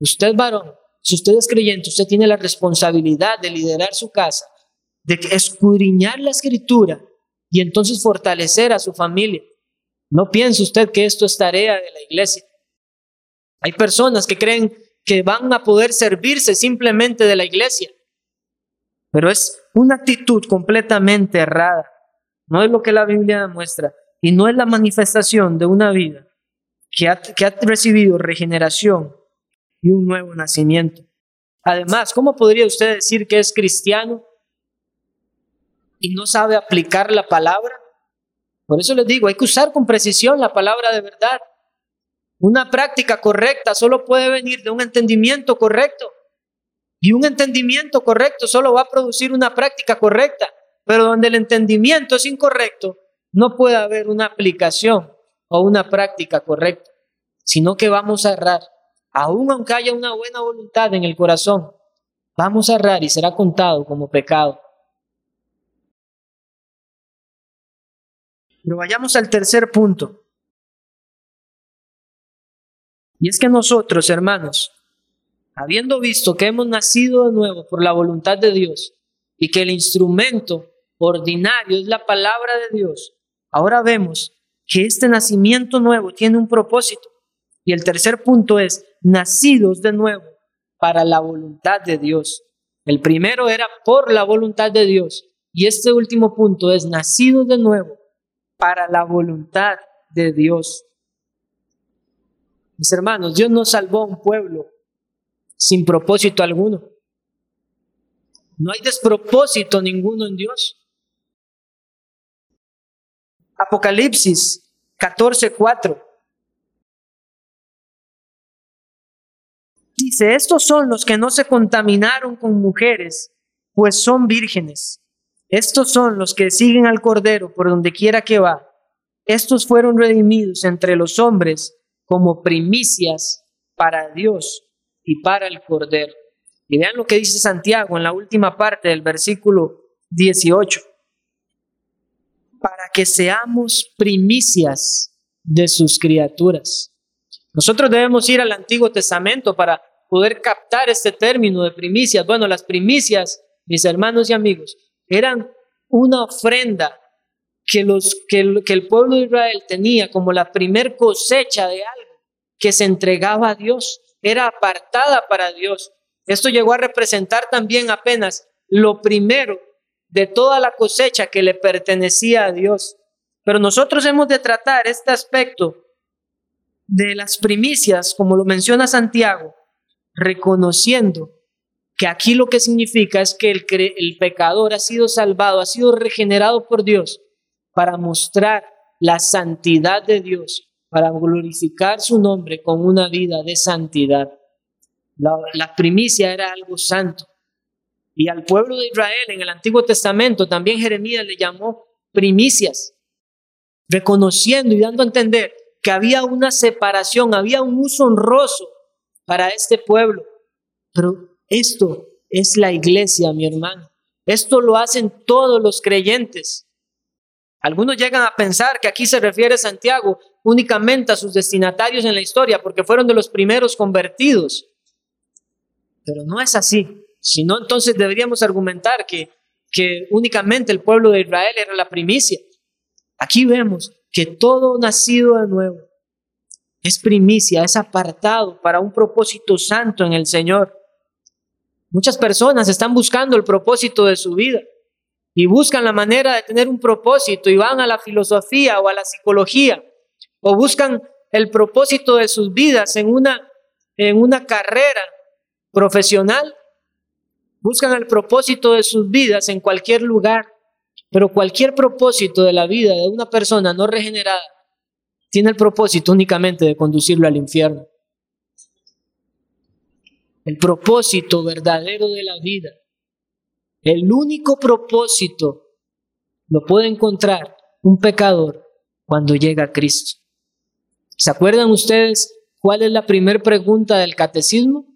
Usted varón, si usted es creyente, usted tiene la responsabilidad de liderar su casa, de escudriñar la escritura y entonces fortalecer a su familia. No piense usted que esto es tarea de la iglesia. Hay personas que creen que van a poder servirse simplemente de la iglesia, pero es una actitud completamente errada. No es lo que la Biblia demuestra y no es la manifestación de una vida que ha, que ha recibido regeneración y un nuevo nacimiento. Además, ¿cómo podría usted decir que es cristiano y no sabe aplicar la palabra? Por eso les digo, hay que usar con precisión la palabra de verdad. Una práctica correcta solo puede venir de un entendimiento correcto. Y un entendimiento correcto solo va a producir una práctica correcta. Pero donde el entendimiento es incorrecto, no puede haber una aplicación o una práctica correcta, sino que vamos a errar. Aun aunque haya una buena voluntad en el corazón, vamos a errar y será contado como pecado. Pero vayamos al tercer punto. Y es que nosotros, hermanos, habiendo visto que hemos nacido de nuevo por la voluntad de Dios y que el instrumento ordinario es la palabra de Dios, ahora vemos que este nacimiento nuevo tiene un propósito. Y el tercer punto es, nacidos de nuevo para la voluntad de Dios. El primero era por la voluntad de Dios. Y este último punto es, nacidos de nuevo para la voluntad de Dios. Mis hermanos, Dios no salvó a un pueblo sin propósito alguno. No hay despropósito ninguno en Dios. Apocalipsis 14:4. Dice, estos son los que no se contaminaron con mujeres, pues son vírgenes. Estos son los que siguen al Cordero por donde quiera que va. Estos fueron redimidos entre los hombres como primicias para Dios y para el Cordero. Y vean lo que dice Santiago en la última parte del versículo 18 para que seamos primicias de sus criaturas. Nosotros debemos ir al Antiguo Testamento para poder captar este término de primicias. Bueno, las primicias, mis hermanos y amigos, eran una ofrenda que, los, que, el, pueblo de Israel tenía como la primer cosecha de algo que se entregaba a Dios, era apartada para Dios. Esto llegó a representar también apenas lo primero de toda la cosecha que le pertenecía a Dios. Pero nosotros hemos de tratar este aspecto de las primicias, como lo menciona Santiago, reconociendo que aquí lo que significa es que el, pecador ha sido salvado, ha sido regenerado por Dios para mostrar la santidad de Dios, para glorificar su nombre con una vida de santidad. La, la primicia era algo santo. Y al pueblo de Israel en el Antiguo Testamento también Jeremías le llamó primicias, reconociendo y dando a entender que había una separación, había un uso honroso para este pueblo. Pero esto es la iglesia, mi hermano. Esto lo hacen todos los creyentes. Algunos llegan a pensar que aquí se refiere Santiago únicamente a sus destinatarios en la historia porque fueron de los primeros convertidos. Pero no es así. Si no, entonces deberíamos argumentar que, que únicamente el pueblo de Israel era la primicia. Aquí vemos que todo nacido de nuevo es primicia, es apartado para un propósito santo en el Señor. Muchas personas están buscando el propósito de su vida y buscan la manera de tener un propósito y van a la filosofía o a la psicología o buscan el propósito de sus vidas en una, en una carrera profesional buscan el propósito de sus vidas en cualquier lugar, pero cualquier propósito de la vida de una persona no regenerada tiene el propósito únicamente de conducirlo al infierno. El propósito verdadero de la vida, el único propósito, lo puede encontrar un pecador cuando llega a Cristo. ¿Se acuerdan ustedes cuál es la primera pregunta del catecismo?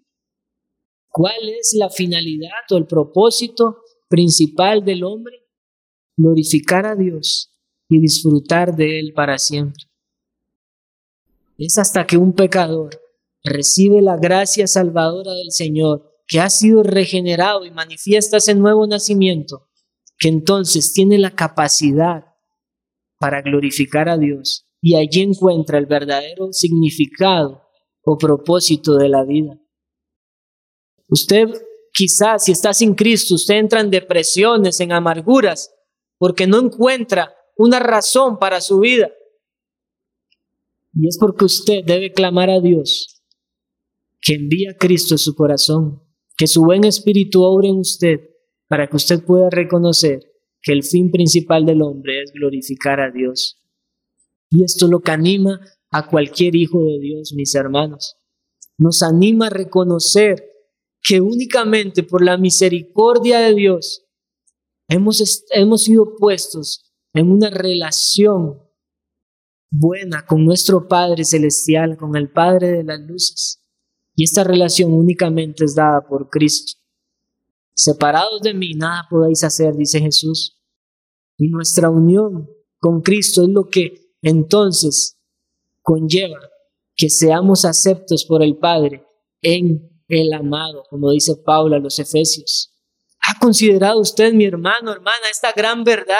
¿Cuál es la finalidad o el propósito principal del hombre? Glorificar a Dios y disfrutar de Él para siempre. Es hasta que un pecador recibe la gracia salvadora del Señor, que ha sido regenerado y manifiesta ese nuevo nacimiento, que entonces tiene la capacidad para glorificar a Dios y allí encuentra el verdadero significado o propósito de la vida. Usted quizás si está sin Cristo, usted entra en depresiones, en amarguras, porque no encuentra una razón para su vida. Y es porque usted debe clamar a Dios que envía a Cristo en su corazón, que su buen espíritu obre en usted para que usted pueda reconocer que el fin principal del hombre es glorificar a Dios. Y esto lo que anima a cualquier hijo de Dios, mis hermanos. Nos anima a reconocer que únicamente por la misericordia de Dios hemos, hemos sido puestos en una relación buena con nuestro Padre Celestial, con el Padre de las Luces. Y esta relación únicamente es dada por Cristo. Separados de mí, nada podéis hacer, dice Jesús. Y nuestra unión con Cristo es lo que entonces conlleva que seamos aceptos por el Padre en el amado, como dice Pablo a los Efesios. ¿Ha considerado usted, mi hermano, hermana, esta gran verdad?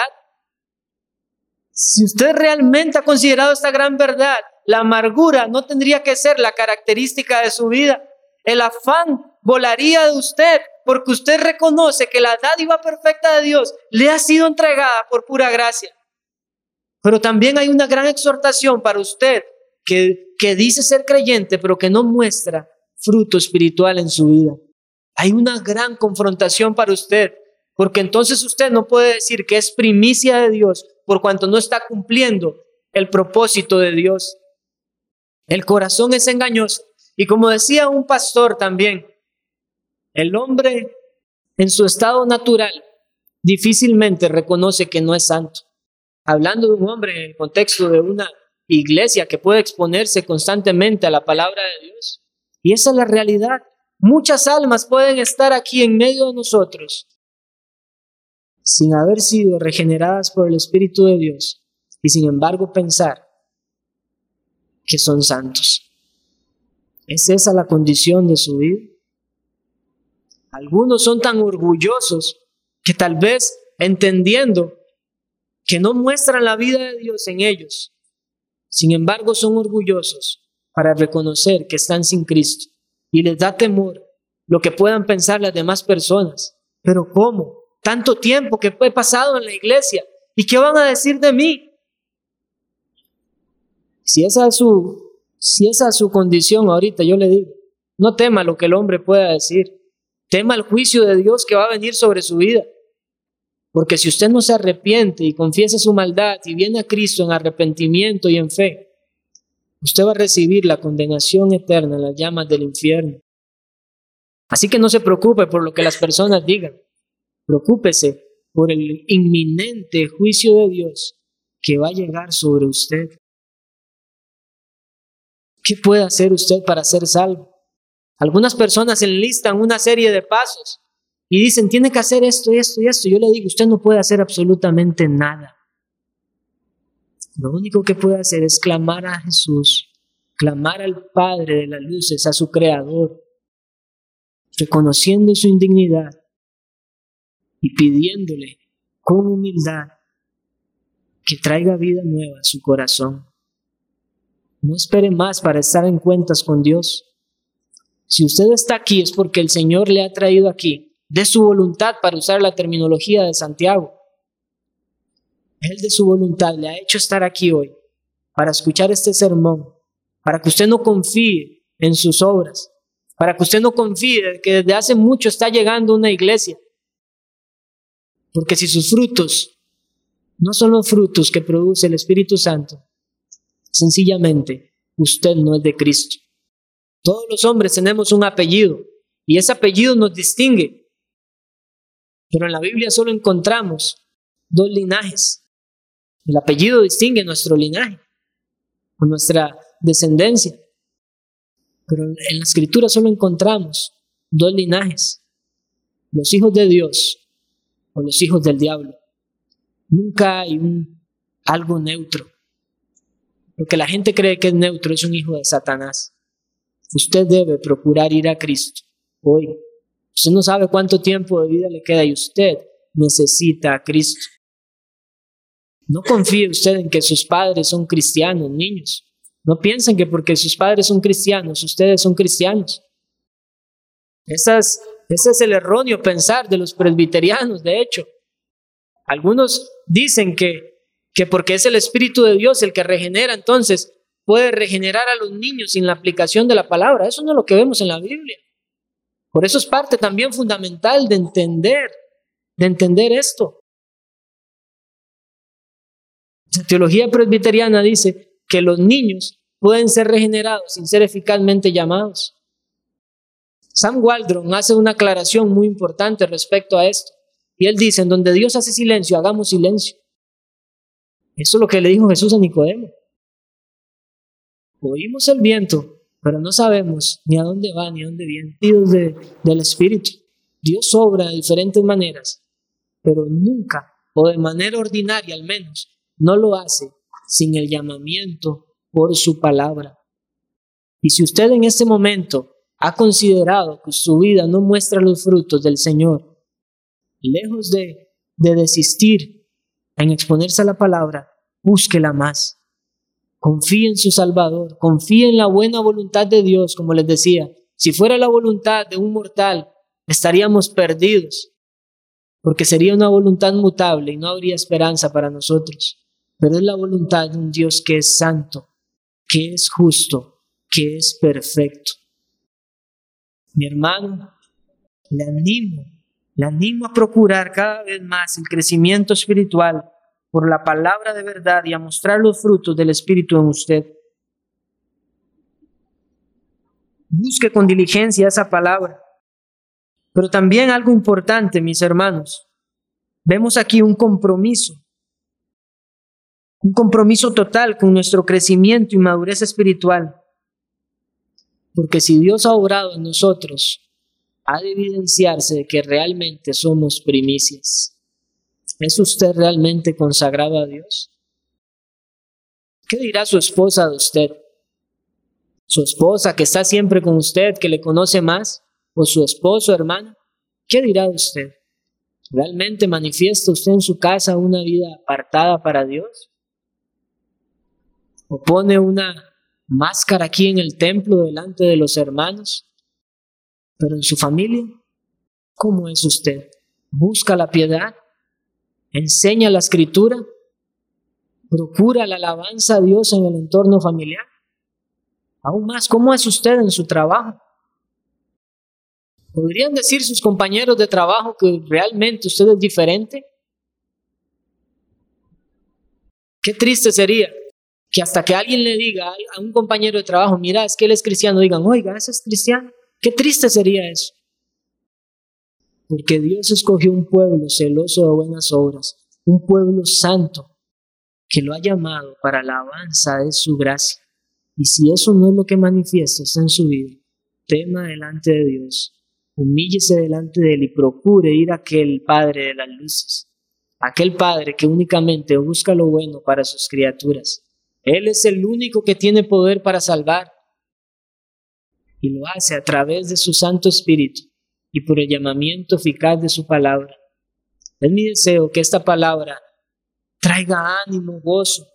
Si usted realmente ha considerado esta gran verdad, la amargura no tendría que ser la característica de su vida. El afán volaría de usted porque usted reconoce que la dádiva perfecta de Dios le ha sido entregada por pura gracia. Pero también hay una gran exhortación para usted que, que dice ser creyente, pero que no muestra fruto espiritual en su vida. Hay una gran confrontación para usted, porque entonces usted no puede decir que es primicia de Dios por cuanto no está cumpliendo el propósito de Dios. El corazón es engañoso. Y como decía un pastor también, el hombre en su estado natural difícilmente reconoce que no es santo. Hablando de un hombre en el contexto de una iglesia que puede exponerse constantemente a la palabra de Dios. Y esa es la realidad. Muchas almas pueden estar aquí en medio de nosotros sin haber sido regeneradas por el Espíritu de Dios y sin embargo pensar que son santos. ¿Es esa la condición de su vida? Algunos son tan orgullosos que tal vez entendiendo que no muestran la vida de Dios en ellos, sin embargo son orgullosos para reconocer que están sin Cristo y les da temor lo que puedan pensar las demás personas. Pero ¿cómo? Tanto tiempo que he pasado en la iglesia. ¿Y qué van a decir de mí? Si esa es su, si esa es su condición ahorita, yo le digo, no tema lo que el hombre pueda decir. Tema el juicio de Dios que va a venir sobre su vida. Porque si usted no se arrepiente y confiesa su maldad y viene a Cristo en arrepentimiento y en fe, usted va a recibir la condenación eterna las llamas del infierno. Así que no se preocupe por lo que las personas digan. Preocúpese por el inminente juicio de Dios que va a llegar sobre usted. ¿Qué puede hacer usted para ser salvo? Algunas personas enlistan una serie de pasos y dicen, tiene que hacer esto esto y esto. Yo le digo, usted no puede hacer absolutamente nada. Lo único que puede hacer es clamar a Jesús, clamar al Padre de las luces, a su Creador, reconociendo su indignidad y pidiéndole con humildad que traiga vida nueva a su corazón. No espere más para estar en cuentas con Dios. Si usted está aquí es porque el Señor le ha traído aquí de su voluntad para usar la terminología de Santiago. Él de su voluntad le ha hecho estar aquí hoy para escuchar este sermón, para que usted no confíe en sus obras, para que usted no confíe que desde hace mucho está llegando una iglesia, porque si sus frutos no son los frutos que produce el Espíritu Santo, sencillamente usted no es de Cristo. Todos los hombres tenemos un apellido y ese apellido nos distingue. Pero en la Biblia solo encontramos dos linajes. El apellido distingue nuestro linaje o nuestra descendencia. Pero en la escritura solo encontramos dos linajes. Los hijos de Dios o los hijos del diablo. Nunca hay un, algo neutro. Lo que la gente cree que es neutro es un hijo de Satanás. Usted debe procurar ir a Cristo hoy. Usted no sabe cuánto tiempo de vida le queda y usted necesita a Cristo. No confíe usted en que sus padres son cristianos, niños. No piensen que porque sus padres son cristianos, ustedes son cristianos. Esas ese es el erróneo pensar de los presbiterianos, de hecho. Algunos dicen que, que porque es el Espíritu de Dios el que regenera, entonces puede regenerar a los niños sin la aplicación de la palabra. Eso no es lo que vemos en la Biblia. Por eso es parte también fundamental de entender, de entender esto. La teología presbiteriana dice que los niños pueden ser regenerados sin ser eficazmente llamados. Sam Waldron hace una aclaración muy importante respecto a esto. Y él dice, en donde Dios hace silencio, hagamos silencio. Eso es lo que le dijo Jesús a Nicodemo. Oímos el viento, pero no sabemos ni a dónde va ni a dónde viene. Dios del Espíritu. Dios obra de diferentes maneras, pero nunca, o de manera ordinaria al menos, no lo hace sin el llamamiento por su palabra. Y si usted en este momento ha considerado que su vida no muestra los frutos del Señor, lejos de, de desistir en exponerse a la palabra, búsquela más. Confíe en su Salvador, confíe en la buena voluntad de Dios, como les decía. Si fuera la voluntad de un mortal, estaríamos perdidos, porque sería una voluntad mutable y no habría esperanza para nosotros. Pero es la voluntad de un Dios que es santo, que es justo, que es perfecto. Mi hermano, le animo, le animo a procurar cada vez más el crecimiento espiritual por la palabra de verdad y a mostrar los frutos del Espíritu en usted. Busque con diligencia esa palabra. Pero también algo importante, mis hermanos. Vemos aquí un compromiso. Un compromiso total con nuestro crecimiento y madurez espiritual. Porque si Dios ha obrado en nosotros, ha de evidenciarse de que realmente somos primicias. ¿Es usted realmente consagrado a Dios? ¿Qué dirá su esposa de usted? ¿Su esposa que está siempre con usted, que le conoce más? ¿O su esposo, hermano? ¿Qué dirá usted? ¿Realmente manifiesta usted en su casa una vida apartada para Dios? ¿O pone una máscara aquí en el templo delante de los hermanos? Pero en su familia, ¿cómo es usted? ¿Busca la piedad? ¿Enseña la escritura? ¿Procura la alabanza a Dios en el entorno familiar? Aún más, ¿cómo es usted en su trabajo? ¿Podrían decir sus compañeros de trabajo que realmente usted es diferente? Qué triste sería que hasta que alguien le diga a un compañero de trabajo, mira, es que él es cristiano, digan, oiga, ese es cristiano. Qué triste sería eso. Porque Dios escogió un pueblo celoso de buenas obras, un pueblo santo, que lo ha llamado para la alabanza de su gracia. Y si eso no es lo que manifiesta en su vida, tema delante de Dios humíllese delante de Él y procure ir a aquel Padre de las luces, aquel Padre que únicamente busca lo bueno para sus criaturas. Él es el único que tiene poder para salvar y lo hace a través de su Santo Espíritu y por el llamamiento eficaz de su palabra. Es mi deseo que esta palabra traiga ánimo, gozo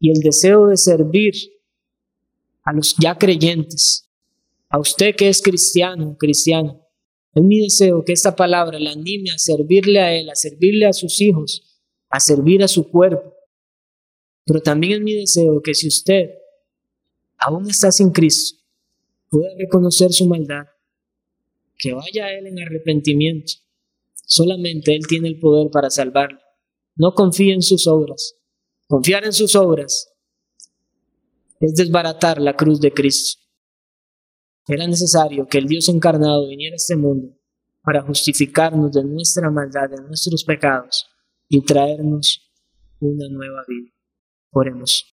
y el deseo de servir a los ya creyentes a usted que es cristiano, cristiano, es mi deseo que esta palabra le anime a servirle a Él, a servirle a sus hijos, a servir a su cuerpo. Pero también es mi deseo que si usted aún está sin Cristo, pueda reconocer su maldad, que vaya a Él en arrepentimiento. Solamente Él tiene el poder para salvarlo. No confíe en sus obras. Confiar en sus obras es desbaratar la cruz de Cristo. Era necesario que el Dios encarnado viniera a este mundo para justificarnos de nuestra maldad, de nuestros pecados y traernos una nueva vida. Oremos.